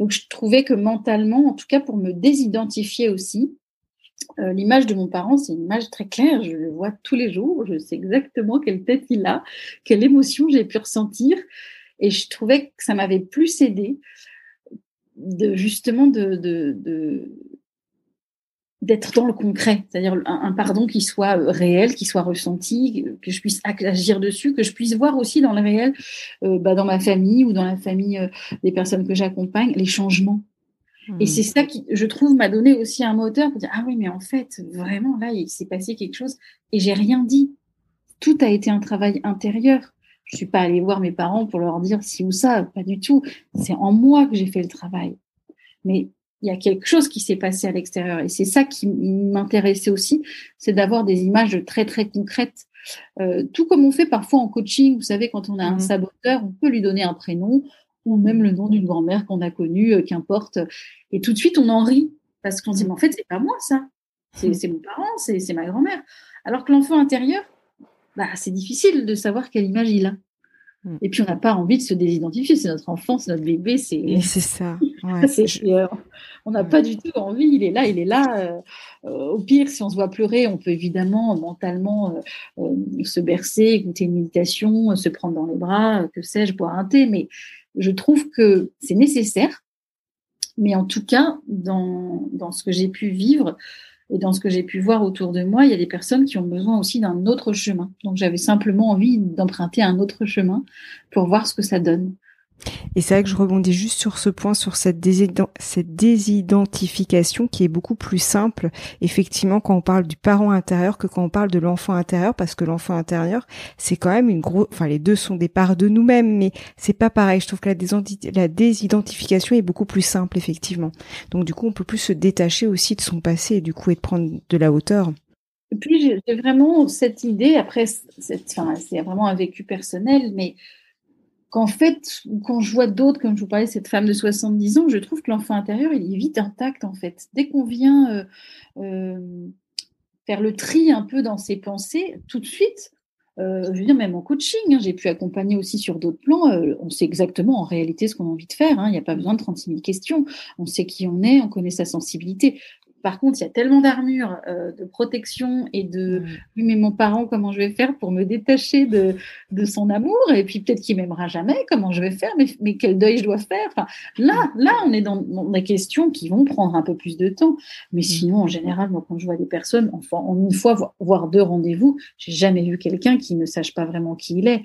donc, je trouvais que mentalement, en tout cas pour me désidentifier aussi, euh, l'image de mon parent, c'est une image très claire. Je le vois tous les jours. Je sais exactement quelle tête il a, quelle émotion j'ai pu ressentir. Et je trouvais que ça m'avait plus aidé de justement de, d'être dans le concret, c'est-à-dire un, pardon qui soit euh, réel, qui soit ressenti, que je puisse agir dessus, que je puisse voir aussi dans le réel, euh, bah, dans ma famille ou dans la famille des personnes que j'accompagne, les changements. Et c'est ça qui, je trouve, m'a donné aussi un moteur pour dire ah oui, mais en fait, vraiment là, il s'est passé quelque chose et j'ai rien dit. Tout a été un travail intérieur. Je suis pas allée voir mes parents pour leur dire si ou ça, pas du tout. C'est en moi que j'ai fait le travail. Mais il y a quelque chose qui s'est passé à l'extérieur et c'est ça qui m'intéressait aussi, c'est d'avoir des images très très concrètes. Euh, tout comme on fait parfois en coaching, vous savez, quand on a un mmh saboteur, on peut lui donner un prénom, ou même le nom d'une grand-mère qu'on a connue, euh, qu'importe. Et tout de suite, on en rit parce qu'on se dit, mais en fait, c'est pas moi ça. C'est mmh. mon parent, c'est ma grand-mère. Alors que l'enfant intérieur, bah, c'est difficile de savoir quelle image il a. Mmh. Et puis, on n'a pas envie de se désidentifier. C'est notre enfant, c'est notre bébé. C'est ça. Euh, on n'a pas du tout envie. Il est là, il est là. Euh, au pire, si on se voit pleurer, on peut évidemment mentalement se bercer, écouter une méditation, se prendre dans les bras, que sais-je, boire un thé. Mais je trouve que c'est nécessaire. Mais en tout cas, dans, dans ce que j'ai pu vivre et dans ce que j'ai pu voir autour de moi, il y a des personnes qui ont besoin aussi d'un autre chemin. Donc j'avais simplement envie d'emprunter un autre chemin pour voir ce que ça donne. Et c'est vrai que je rebondis juste sur ce point, sur cette, désidentification qui est beaucoup plus simple, effectivement, quand on parle du parent intérieur que quand on parle de l'enfant intérieur, parce que l'enfant intérieur, c'est quand même une grosse, enfin, les deux sont des parts de nous-mêmes, mais c'est pas pareil. Je trouve que la, désidentification est beaucoup plus simple, effectivement. Donc, du coup, on peut plus se détacher aussi de son passé et du coup, et de prendre de la hauteur. Et puis, j'ai vraiment cette idée, après, c'est vraiment un vécu personnel, mais qu'en fait, quand je vois d'autres, comme je vous parlais, cette femme de 70 ans, je trouve que l'enfant intérieur, il est vite intact, en fait. Dès qu'on vient euh, euh, faire le tri un peu dans ses pensées, tout de suite, euh, je veux dire, même en coaching, hein, j'ai pu accompagner aussi sur d'autres plans. on sait exactement en réalité ce qu'on a envie de faire. Hein. Il n'y a pas besoin de 36 000 questions. On sait qui on est, on connaît sa sensibilité. Par contre, il y a tellement d'armure, euh, de protection et de oui, mais mon parent, comment je vais faire pour me détacher de, de son amour? Et puis peut-être qu'il m'aimera jamais, comment je vais faire mais, mais quel deuil je dois faire? Enfin, Là, là, on est dans, des questions qui vont prendre un peu plus de temps. Mais sinon, en général, moi, quand je vois des personnes, enfin, en une fois, voire deux rendez-vous, j'ai jamais vu quelqu'un qui ne sache pas vraiment qui il est.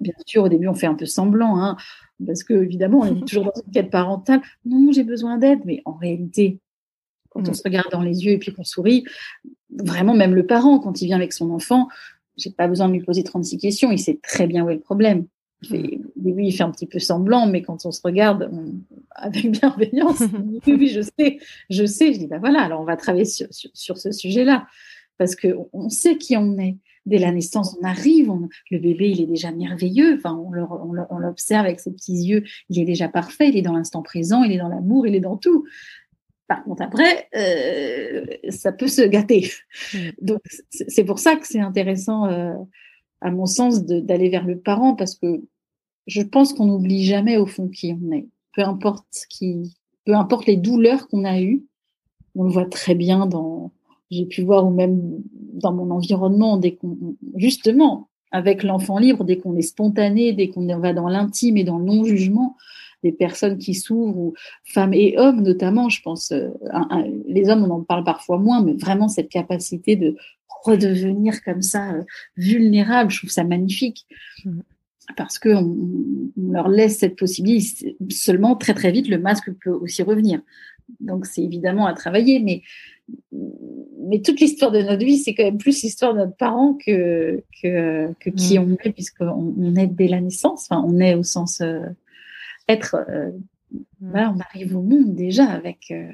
Bien sûr, au début, on fait un peu semblant, hein, parce que évidemment, on est toujours dans une quête parentale. Non, j'ai besoin d'aide, mais en réalité, quand on mm. se regarde dans les yeux et puis qu'on sourit, vraiment même le parent, quand il vient avec son enfant, j'ai pas besoin de lui poser 36 questions, il sait très bien où est le problème. Il fait, mm. il fait un petit peu semblant, mais quand on se regarde avec bienveillance, oui, oui, je sais, je sais, je dis, bah voilà, alors on va travailler sur, sur, ce sujet-là, parce qu'on on sait qui on est. Dès la naissance, on arrive, le bébé, il est déjà merveilleux, enfin, on l'observe avec ses petits yeux, il est déjà parfait, il est dans l'instant présent, il est dans l'amour, il est dans tout. Par contre, après, euh, ça peut se gâter. Mm. Donc, c'est pour ça que c'est intéressant, euh, à mon sens, d'aller vers le parent, parce que je pense qu'on n'oublie jamais au fond qui on est. Peu importe qui, peu importe les douleurs qu'on a eues, on le voit très bien dans, j'ai pu voir ou même dans mon environnement, dès qu'on, justement, avec l'enfant libre, dès qu'on est spontané, dès qu'on va dans l'intime et dans le non-jugement, des personnes qui s'ouvrent, ou femmes et hommes notamment, je pense, euh, les hommes, on en parle parfois moins, mais vraiment cette capacité de redevenir comme ça euh, vulnérable, je trouve ça magnifique. Mmh. Parce qu'on on leur laisse cette possibilité. Seulement, très très vite, le masque peut aussi revenir. Donc, c'est évidemment à travailler, mais, mais toute l'histoire de notre vie, c'est quand même plus l'histoire de notre parent que, que, que qui mmh. on est, puisqu'on on est dès la naissance. Enfin, on est au sens euh, être, euh, mm. on arrive au monde déjà avec euh,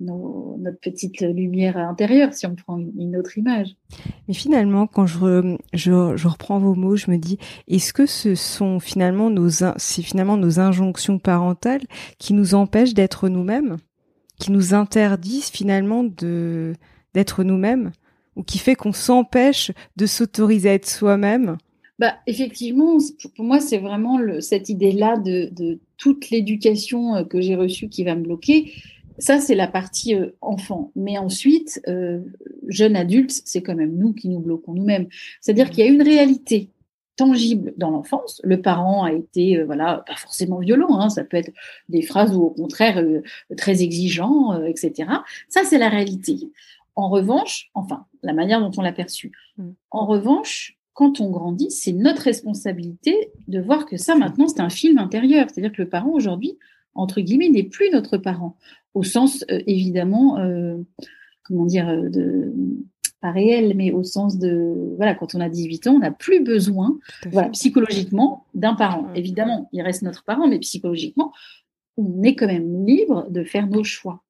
notre petite lumière intérieure, si on prend une, autre image. Mais finalement, quand je, je, reprends vos mots, je me dis, est-ce que ce sont finalement nos, c'est finalement nos injonctions parentales qui nous empêchent d'être nous-mêmes, qui nous interdisent finalement de d'être nous-mêmes, ou qui fait qu'on s'empêche de s'autoriser à être soi-même? Bah, effectivement, pour moi, c'est vraiment le, cette idée-là de, de, toute l'éducation euh, que j'ai reçue qui va me bloquer. ça, c'est la partie euh, enfant. Mais ensuite, euh, jeune adulte, c'est quand même nous qui nous bloquons nous-mêmes. C'est-à-dire qu'il y a une réalité tangible dans l'enfance. Le parent a été, euh, voilà, pas forcément violent. Hein, ça peut être des phrases ou au contraire très exigeant, etc. Ça, c'est la réalité. En revanche, enfin, la manière dont on l'a perçu. Mm. En revanche, quand on grandit, c'est notre responsabilité de voir que ça, maintenant, c'est un film intérieur. C'est-à-dire que le parent, aujourd'hui, entre guillemets, n'est plus notre parent, au sens euh, évidemment, euh, comment dire, euh, de pas réel, mais au sens de, voilà, quand on a 18 ans, on n'a plus besoin, voilà, psychologiquement, d'un parent. Évidemment, il reste notre parent, mais psychologiquement, on est quand même libre de faire nos choix.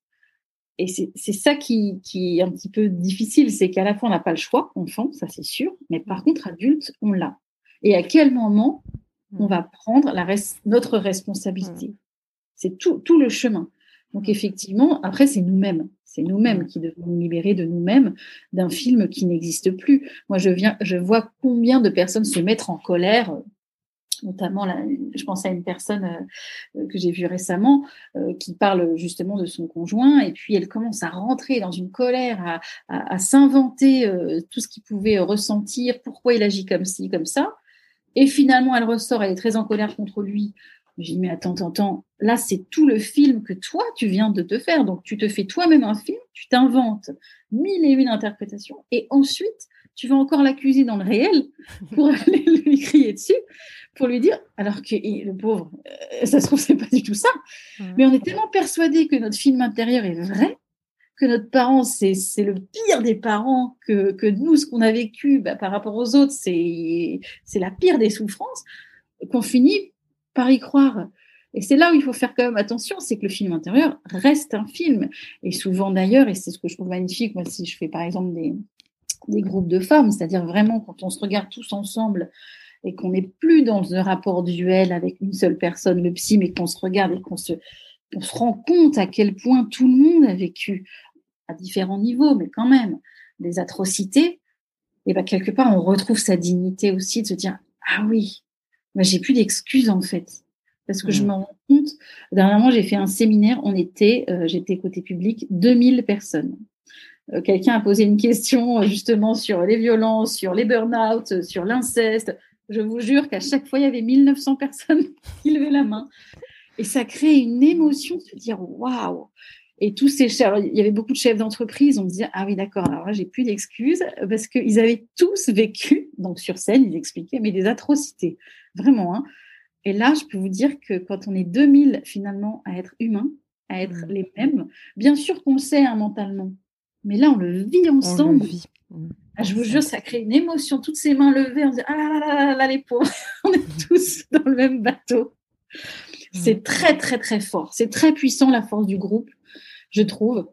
Et c'est ça qui, qui, est un petit peu difficile, c'est qu'à la fois on n'a pas le choix, enfant, ça c'est sûr, mais par contre adulte, on l'a. Et à quel moment on va prendre la notre responsabilité? C'est tout, tout le chemin. Donc effectivement, après, c'est nous-mêmes. C'est nous-mêmes qui devons nous libérer de nous-mêmes d'un film qui n'existe plus. Moi, je viens, je vois combien de personnes se mettre en colère, notamment je pense à une personne euh, que j'ai vue récemment euh, qui parle justement de son conjoint et puis elle commence à rentrer dans une colère, à, s'inventer euh, tout ce qu'il pouvait ressentir, pourquoi il agit comme ci, comme ça. Et finalement, elle ressort, elle est très en colère contre lui j'ai dit, mais attends, attends, attends, là, c'est tout le film que toi, tu viens de te faire. Donc, tu te fais toi-même un film, tu t'inventes mille et une interprétations, et ensuite, tu vas encore l'accuser dans le réel pour aller lui crier dessus, pour lui dire, alors que le pauvre, euh, ça se trouve, c'est pas du tout ça. Mais on est tellement persuadé que notre film intérieur est vrai, que notre parent, c'est le pire des parents, que, que nous, ce qu'on a vécu bah, par rapport aux autres, c'est la pire des souffrances, qu'on finit par y croire. Et c'est là où il faut faire quand même attention, c'est que le film intérieur reste un film. Et souvent d'ailleurs, et c'est ce que je trouve magnifique, moi si je fais par exemple des, des groupes de femmes, c'est-à-dire vraiment quand on se regarde tous ensemble et qu'on n'est plus dans un rapport duel avec une seule personne, le psy, mais qu'on se regarde et qu'on se, on se rend compte à quel point tout le monde a vécu à différents niveaux, mais quand même, des atrocités, et bien quelque part on retrouve sa dignité aussi de se dire ah oui, bah, j'ai plus d'excuses en fait. Parce que je mmh. me rends compte, dernièrement, j'ai fait un séminaire, on était, euh, j'étais côté public, 2000 personnes. Euh, quelqu'un a posé une question euh, justement sur les violences, sur les burn-out, sur l'inceste. Je vous jure qu'à chaque fois, il y avait 1900 personnes qui levaient la main. Et ça crée une émotion de se dire waouh, et tous ces chefs, il y avait beaucoup de chefs d'entreprise, on me disait, ah oui, d'accord, alors là, j'ai plus d'excuses, parce qu'ils avaient tous vécu, donc sur scène, ils expliquaient, mais des atrocités, vraiment. Hein. Et là, je peux vous dire que quand on est 2000 finalement à être humains, à être mmh. les mêmes, bien sûr qu'on le sait hein, mentalement, mais là, on le vit ensemble. Mmh. Ah, je vous jure, ça crée une émotion, toutes ces mains levées, on se dit, ah là là là là, les pauvres, on est tous dans le même bateau. C'est mmh. très, très, très fort. C'est très puissant, la force du groupe je trouve.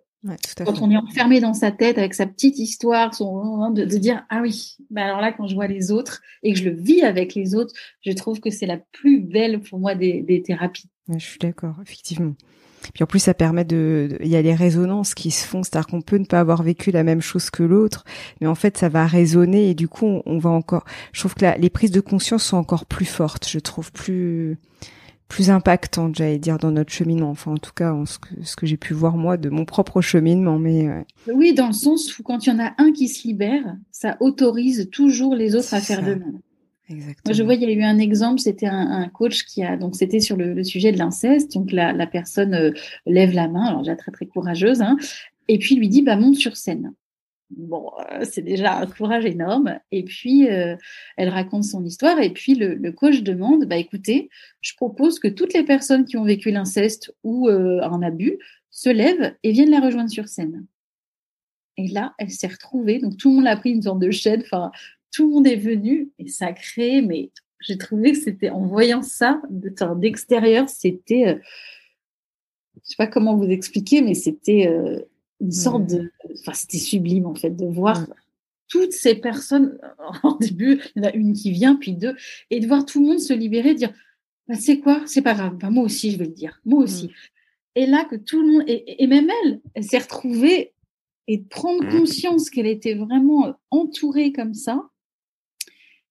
quand on est enfermé dans sa tête avec sa petite histoire, son, de, de dire ah oui, bah alors là quand je vois les autres et que je le vis avec les autres, je trouve que c'est la plus belle pour moi des, des thérapies. je suis d'accord, effectivement. Puis en plus, ça permet de, il y a les résonances qui se font, c'est-à-dire qu'on peut ne pas avoir vécu la même chose que l'autre, mais en fait, ça va résonner et du coup, on, va encore. Je trouve que les prises de conscience sont encore plus fortes. Je trouve plus plus impactante, j'allais dire, dans notre cheminement. Enfin, en tout cas, ce que, ce que j'ai pu voir moi de mon propre cheminement. Mais oui, dans le sens où quand il y en a un qui se libère, ça autorise toujours les autres à faire de même. Je vois, il y a eu un exemple, c'était un, coach qui a, donc c'était sur le, sujet de l'inceste, donc la, la personne euh, lève la main, alors déjà très très courageuse, hein, et puis lui dit, bah monte sur scène. Bon, euh, c'est déjà un courage énorme. Et puis, euh, elle raconte son histoire. Et puis, le, coach demande, bah, écoutez, je propose que toutes les personnes qui ont vécu l'inceste ou un abus se lèvent et viennent la rejoindre sur scène. Et là, elle s'est retrouvée. Donc, tout le monde a pris une sorte de chaîne. Tout le monde est venu et ça a créé. Mais j'ai trouvé que c'était, en voyant ça d'extérieur, c'était, je sais pas comment vous expliquer, mais c'était une sorte de. Enfin, c'était sublime, en fait, de voir toutes ces personnes. En début, il y en a une qui vient, puis deux, et de voir tout le monde se libérer, dire bah, c'est quoi? C'est pas grave, bah, moi aussi, je vais le dire, moi aussi. Et là, que tout le monde. Et, même elle, elle s'est retrouvée et de prendre mmh. conscience qu'elle était vraiment entourée comme ça.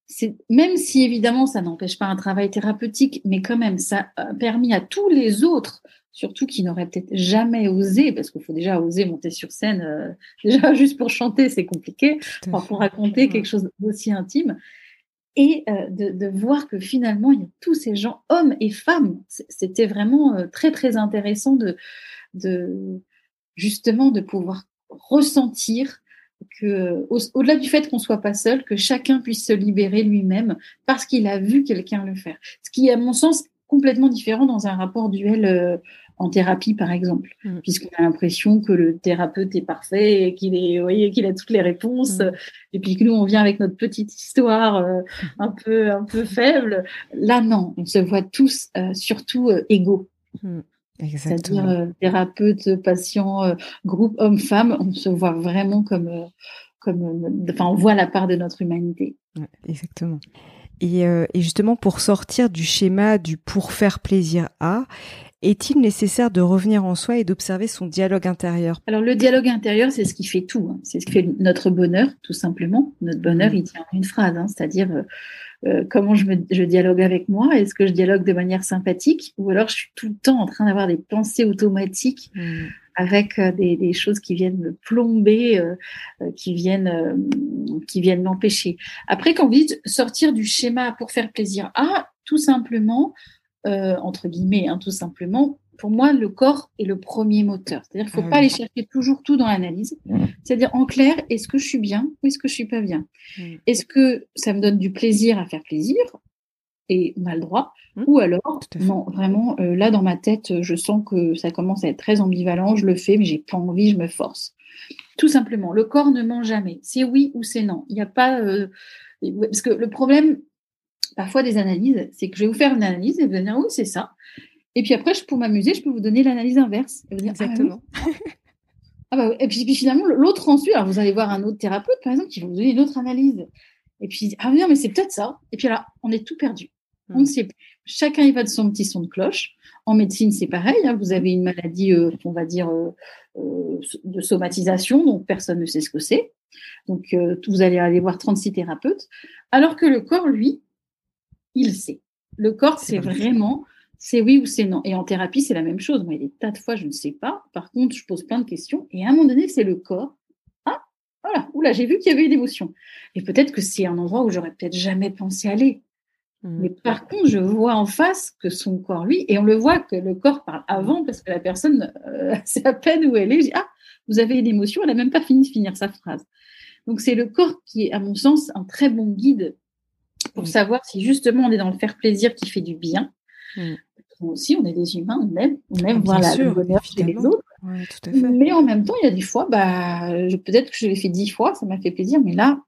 C'est, même si évidemment ça n'empêche pas un travail thérapeutique, mais quand même ça a permis à tous les autres surtout qui n'auraient peut-être jamais osé, parce qu'il faut déjà oser monter sur scène, euh, déjà juste pour chanter, c'est compliqué, pour raconter quelque chose d'aussi intime. Et euh, de, voir que finalement, il y a tous ces gens, hommes et femmes. C'était vraiment euh, très, très intéressant de, de justement de pouvoir ressentir que, au-delà du fait qu'on soit pas seul, que chacun puisse se libérer lui-même parce qu'il a vu quelqu'un le faire. Ce qui, à mon sens, complètement différent dans un rapport duel euh, en thérapie, par exemple, mm. puisqu'on a l'impression que le thérapeute est parfait et qu'il est, voyez, qu'il a toutes les réponses, mm. et puis que nous on vient avec notre petite histoire euh, un peu, un peu faible. Là, non, on se voit tous euh, surtout égaux. Mm. C'est-à-dire thérapeute, patient, groupe homme-femme, on se voit vraiment comme, comme, enfin, on voit la part de notre humanité. exactement. Euh, et, justement, pour sortir du schéma du pour faire plaisir à, est-il nécessaire de revenir en soi et d'observer son dialogue intérieur? Alors le dialogue intérieur, c'est ce qui fait tout. Hein. C'est ce qui fait notre bonheur, tout simplement. Notre bonheur, mmh. il tient en une phrase, hein. c'est-à-dire euh, euh, comment je, me, je dialogue avec moi? Est-ce que je dialogue de manière sympathique? Ou alors je suis tout le temps en train d'avoir des pensées automatiques mmh avec euh, des, des, choses qui viennent me plomber, euh, qui viennent, qui viennent m'empêcher. Après, quand vous dites sortir du schéma pour faire plaisir à, tout simplement, entre guillemets, hein, tout simplement, pour moi, le corps est le premier moteur. C'est-à-dire qu'il ne faut pas aller chercher toujours tout dans l'analyse. C'est-à-dire, en clair, est-ce que je suis bien ou est-ce que je suis pas bien? Est-ce que ça me donne du plaisir à faire plaisir et on a le droit. Mmh. Ou alors, non, vraiment, euh, là dans ma tête, je sens que ça commence à être très ambivalent, je le fais, mais j'ai pas envie, je me force. Tout simplement, le corps ne ment jamais. C'est oui ou c'est non. Il n'y a pas. Euh, parce que le problème, parfois des analyses, c'est que je vais vous faire une analyse et vous allez dire oui, c'est ça. Et puis après, pour m'amuser, je peux vous donner l'analyse inverse. Ah Exactement. Ah, bah, et puis, finalement, l'autre ensuite, alors vous allez voir un autre thérapeute, par exemple, qui va vous donner une autre analyse. Et puis, ah non, mais c'est peut-être ça. Et puis là, on est tout perdu. On ne hmm. sait plus. Chacun y va de son petit son de cloche. En médecine, c'est pareil. Hein. Vous avez une maladie, euh, on va dire, euh, euh, de somatisation, donc personne ne sait ce que c'est. Donc, vous allez aller voir 36 thérapeutes. Alors que le corps, lui, il sait. Le corps, c'est vraiment, c'est oui ou c'est non. Et en thérapie, c'est la même chose. Moi, il y a des tas de fois, je ne sais pas. Par contre, je pose plein de questions. Et à un moment donné, c'est le corps. Ah, voilà. Oula, j'ai vu qu'il y avait une émotion. Et peut-être que c'est un endroit où j'aurais peut-être jamais pensé aller. Mmh. Mais par contre, je vois en face que son corps, lui, et on le voit que le corps parle avant parce que la personne, euh, c'est à peine où elle est. Je dis, ah, vous avez une émotion, elle n'a même pas fini de finir sa phrase. Donc c'est le corps qui est, à mon sens, un très bon guide pour mmh. savoir si justement on est dans le faire plaisir qui fait du bien. Mmh. Nous aussi, on est des humains, on aime, on aime voir la, le bonheur chez les autres. Mais en même temps, il y a des fois, bah, peut-être que je l'ai fait dix fois, ça m'a fait plaisir, mais là,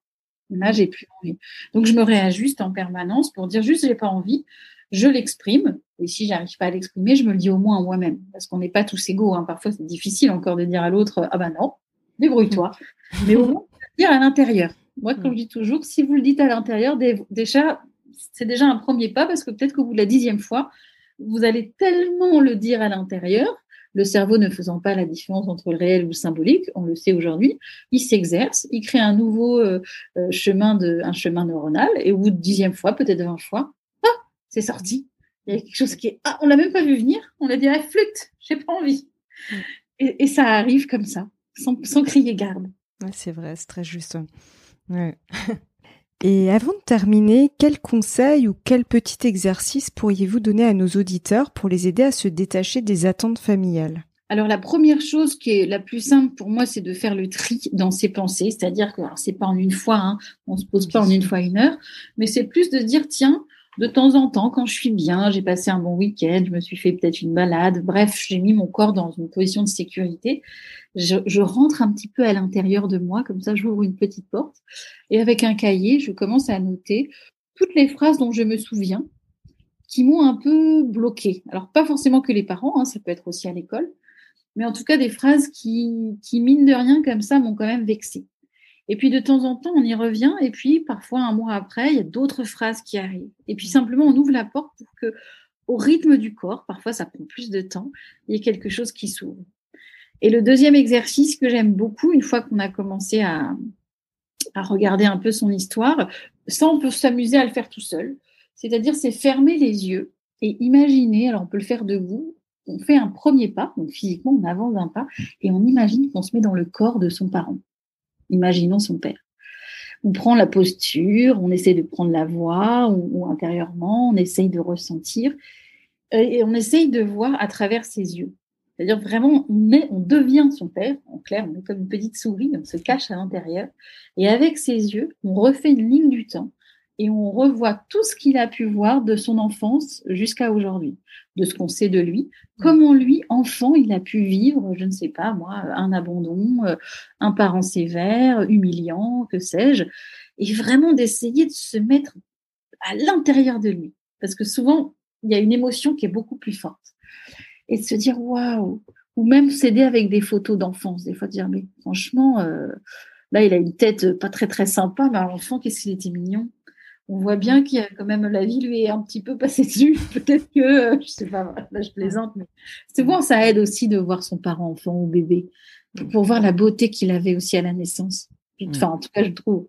Là, j'ai plus envie. Donc, je me réajuste en permanence pour dire juste, j'ai pas envie. Je l'exprime. Et si j'arrive pas à l'exprimer, je me le dis au moins à moi-même. Parce qu'on n'est pas tous égaux. Hein. Parfois, c'est difficile encore de dire à l'autre, ah ben non, débrouille-toi. Mais au moins, dire à l'intérieur. Moi, comme je dis toujours, si vous le dites à l'intérieur, déjà, c'est déjà un premier pas parce que peut-être que vous, la dixième fois, vous allez tellement le dire à l'intérieur le cerveau ne faisant pas la différence entre le réel ou le symbolique, on le sait aujourd'hui, il s'exerce, il crée un nouveau euh, euh, chemin de, un chemin neuronal, et au bout de dixième fois, peut-être vingt fois, ah, c'est sorti. Il y a quelque chose qui est, ah, on l'a même pas vu venir, on l'a dit, ah, flûte, j'ai pas envie. Mm. Et, ça arrive comme ça, sans, crier garde. c'est vrai, c'est très juste. Ouais. Et avant de terminer, quel conseil ou quel petit exercice pourriez-vous donner à nos auditeurs pour les aider à se détacher des attentes familiales? Alors la première chose qui est la plus simple pour moi, c'est de faire le tri dans ses pensées, c'est-à-dire que c'est pas en une fois, hein, on se pose pas en une fois une heure, mais c'est plus de dire tiens, de temps en temps, quand je suis bien, j'ai passé un bon week-end, je me suis fait peut-être une balade, bref, j'ai mis mon corps dans une position de sécurité. Je, rentre un petit peu à l'intérieur de moi, comme ça j'ouvre une petite porte, et avec un cahier, je commence à noter toutes les phrases dont je me souviens, qui m'ont un peu bloqué. Alors pas forcément que les parents, hein, ça peut être aussi à l'école, mais en tout cas des phrases qui, qui mine de rien comme ça, m'ont quand même vexé. Et puis de temps en temps, on y revient, et puis parfois un mois après, il y a d'autres phrases qui arrivent. Et puis simplement, on ouvre la porte pour que, au rythme du corps, parfois ça prend plus de temps, il y ait quelque chose qui s'ouvre. Et le deuxième exercice que j'aime beaucoup, une fois qu'on a commencé à, à regarder un peu son histoire, ça on peut s'amuser à le faire tout seul. C'est-à-dire, c'est fermer les yeux et imaginer, alors on peut le faire debout, on fait un premier pas, donc physiquement, on avance un pas, et on imagine qu'on se met dans le corps de son parent. Imaginons son père. On prend la posture, on essaie de prendre la voix ou, intérieurement, on essaye de ressentir, et on essaye de voir à travers ses yeux. C'est-à-dire vraiment, on, est, on devient son père, en clair, on est comme une petite souris, on se cache à l'intérieur, et avec ses yeux, on refait une ligne du temps et on revoit tout ce qu'il a pu voir de son enfance jusqu'à aujourd'hui, de ce qu'on sait de lui, mmh. comment lui, enfant, il a pu vivre, je ne sais pas moi, un abandon, euh, un parent sévère, humiliant, que sais-je, et vraiment d'essayer de se mettre à l'intérieur de lui, parce que souvent, il y a une émotion qui est beaucoup plus forte, et de se dire waouh, ou même s'aider avec des photos d'enfance, des fois dire mais franchement, euh, là il a une tête pas très très sympa, mais enfant qu'est-ce qu'il était mignon on voit bien qu'il y a quand même la vie lui est un petit peu passée dessus. Peut-être que, euh, je sais pas, là je plaisante, mais souvent ça aide aussi de voir son parent enfant ou bébé pour, voir la beauté qu'il avait aussi à la naissance. Enfin, en tout cas, je trouve.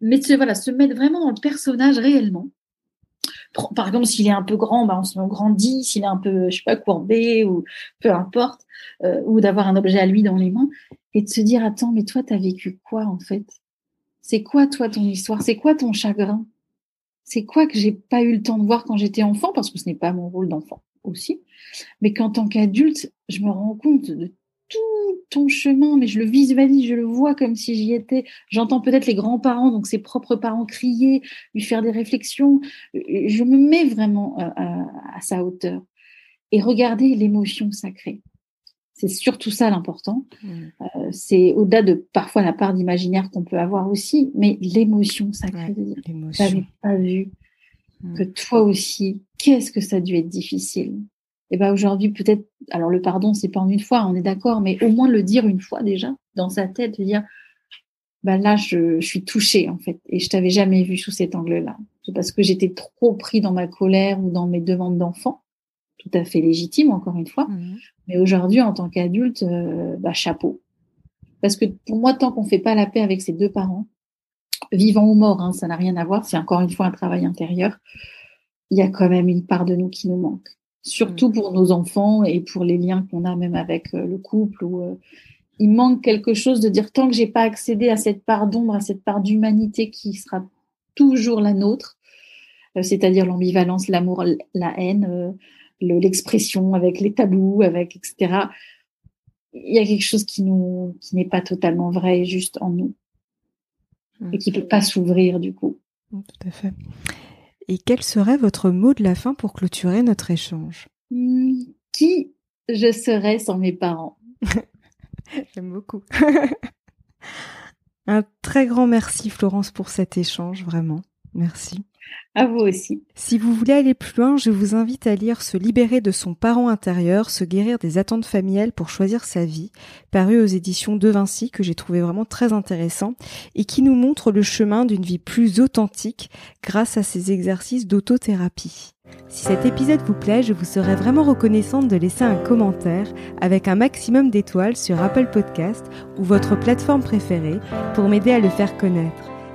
Mais voilà, se mettre vraiment dans le personnage réellement. Par exemple, s'il est un peu grand, bah, on se grandit. S'il est un peu, je sais pas, courbé ou peu importe, euh, ou d'avoir un objet à lui dans les mains et de se dire, attends, mais toi, tu as vécu quoi en fait? C'est quoi toi ton histoire? C'est quoi ton chagrin? C'est quoi que j'ai pas eu le temps de voir quand j'étais enfant parce que ce n'est pas mon rôle d'enfant aussi, mais qu'en tant qu'adulte, je me rends compte de tout ton chemin, mais je le visualise, je le vois comme si j'y étais. J'entends peut-être les grands-parents, donc ses propres parents crier, lui faire des réflexions. Je me mets vraiment euh, à, à sa hauteur et regarder l'émotion sacrée. C'est surtout ça l'important. Mmh. Euh, c'est au-delà de parfois la part d'imaginaire qu'on peut avoir aussi, mais l'émotion sacrée de dire n'avais pas vu mmh. que toi aussi, qu'est-ce que ça a dû être difficile? Et ben aujourd'hui peut-être, alors le pardon c'est pas en une fois, on est d'accord, mais au moins le dire une fois déjà dans sa tête, de dire ben là je, je suis touchée en fait et je t'avais jamais vu sous cet angle-là. C'est parce que j'étais trop pris dans ma colère ou dans mes demandes d'enfant tout à fait légitime, encore une fois. Mmh. Mais aujourd'hui, en tant qu'adulte, euh, bah, chapeau. Parce que pour moi, tant qu'on fait pas la paix avec ses deux parents, vivants ou morts, hein, ça n'a rien à voir, c'est encore une fois un travail intérieur, il y a quand même une part de nous qui nous manque. Surtout mmh. pour nos enfants et pour les liens qu'on a même avec euh, le couple. Où, euh, il manque quelque chose de dire tant que j'ai pas accédé à cette part d'ombre, à cette part d'humanité qui sera toujours la nôtre, c'est-à-dire l'ambivalence, l'amour, la haine, l'expression, avec les tabous, avec etc. Il y a quelque chose qui nous qui n'est pas totalement vrai et juste en nous et qui peut pas s'ouvrir du coup. Tout à fait. Et quel serait votre mot de la fin pour clôturer notre échange? Hmm, Qui je serais sans mes parents? J'aime beaucoup. Un très grand merci Florence pour cet échange, vraiment. Merci. À vous aussi. Si vous voulez aller plus loin, je vous invite à lire Se libérer de son parent intérieur, se guérir des attentes familiales pour choisir sa vie, paru aux éditions de Vinci que j'ai trouvé vraiment très intéressant et qui nous montre le chemin d'une vie plus authentique grâce à ces exercices d'autothérapie. Si cet épisode vous plaît, je vous serais vraiment reconnaissante de laisser un commentaire avec un maximum d'étoiles sur Apple Podcast ou votre plateforme préférée pour m'aider à le faire connaître.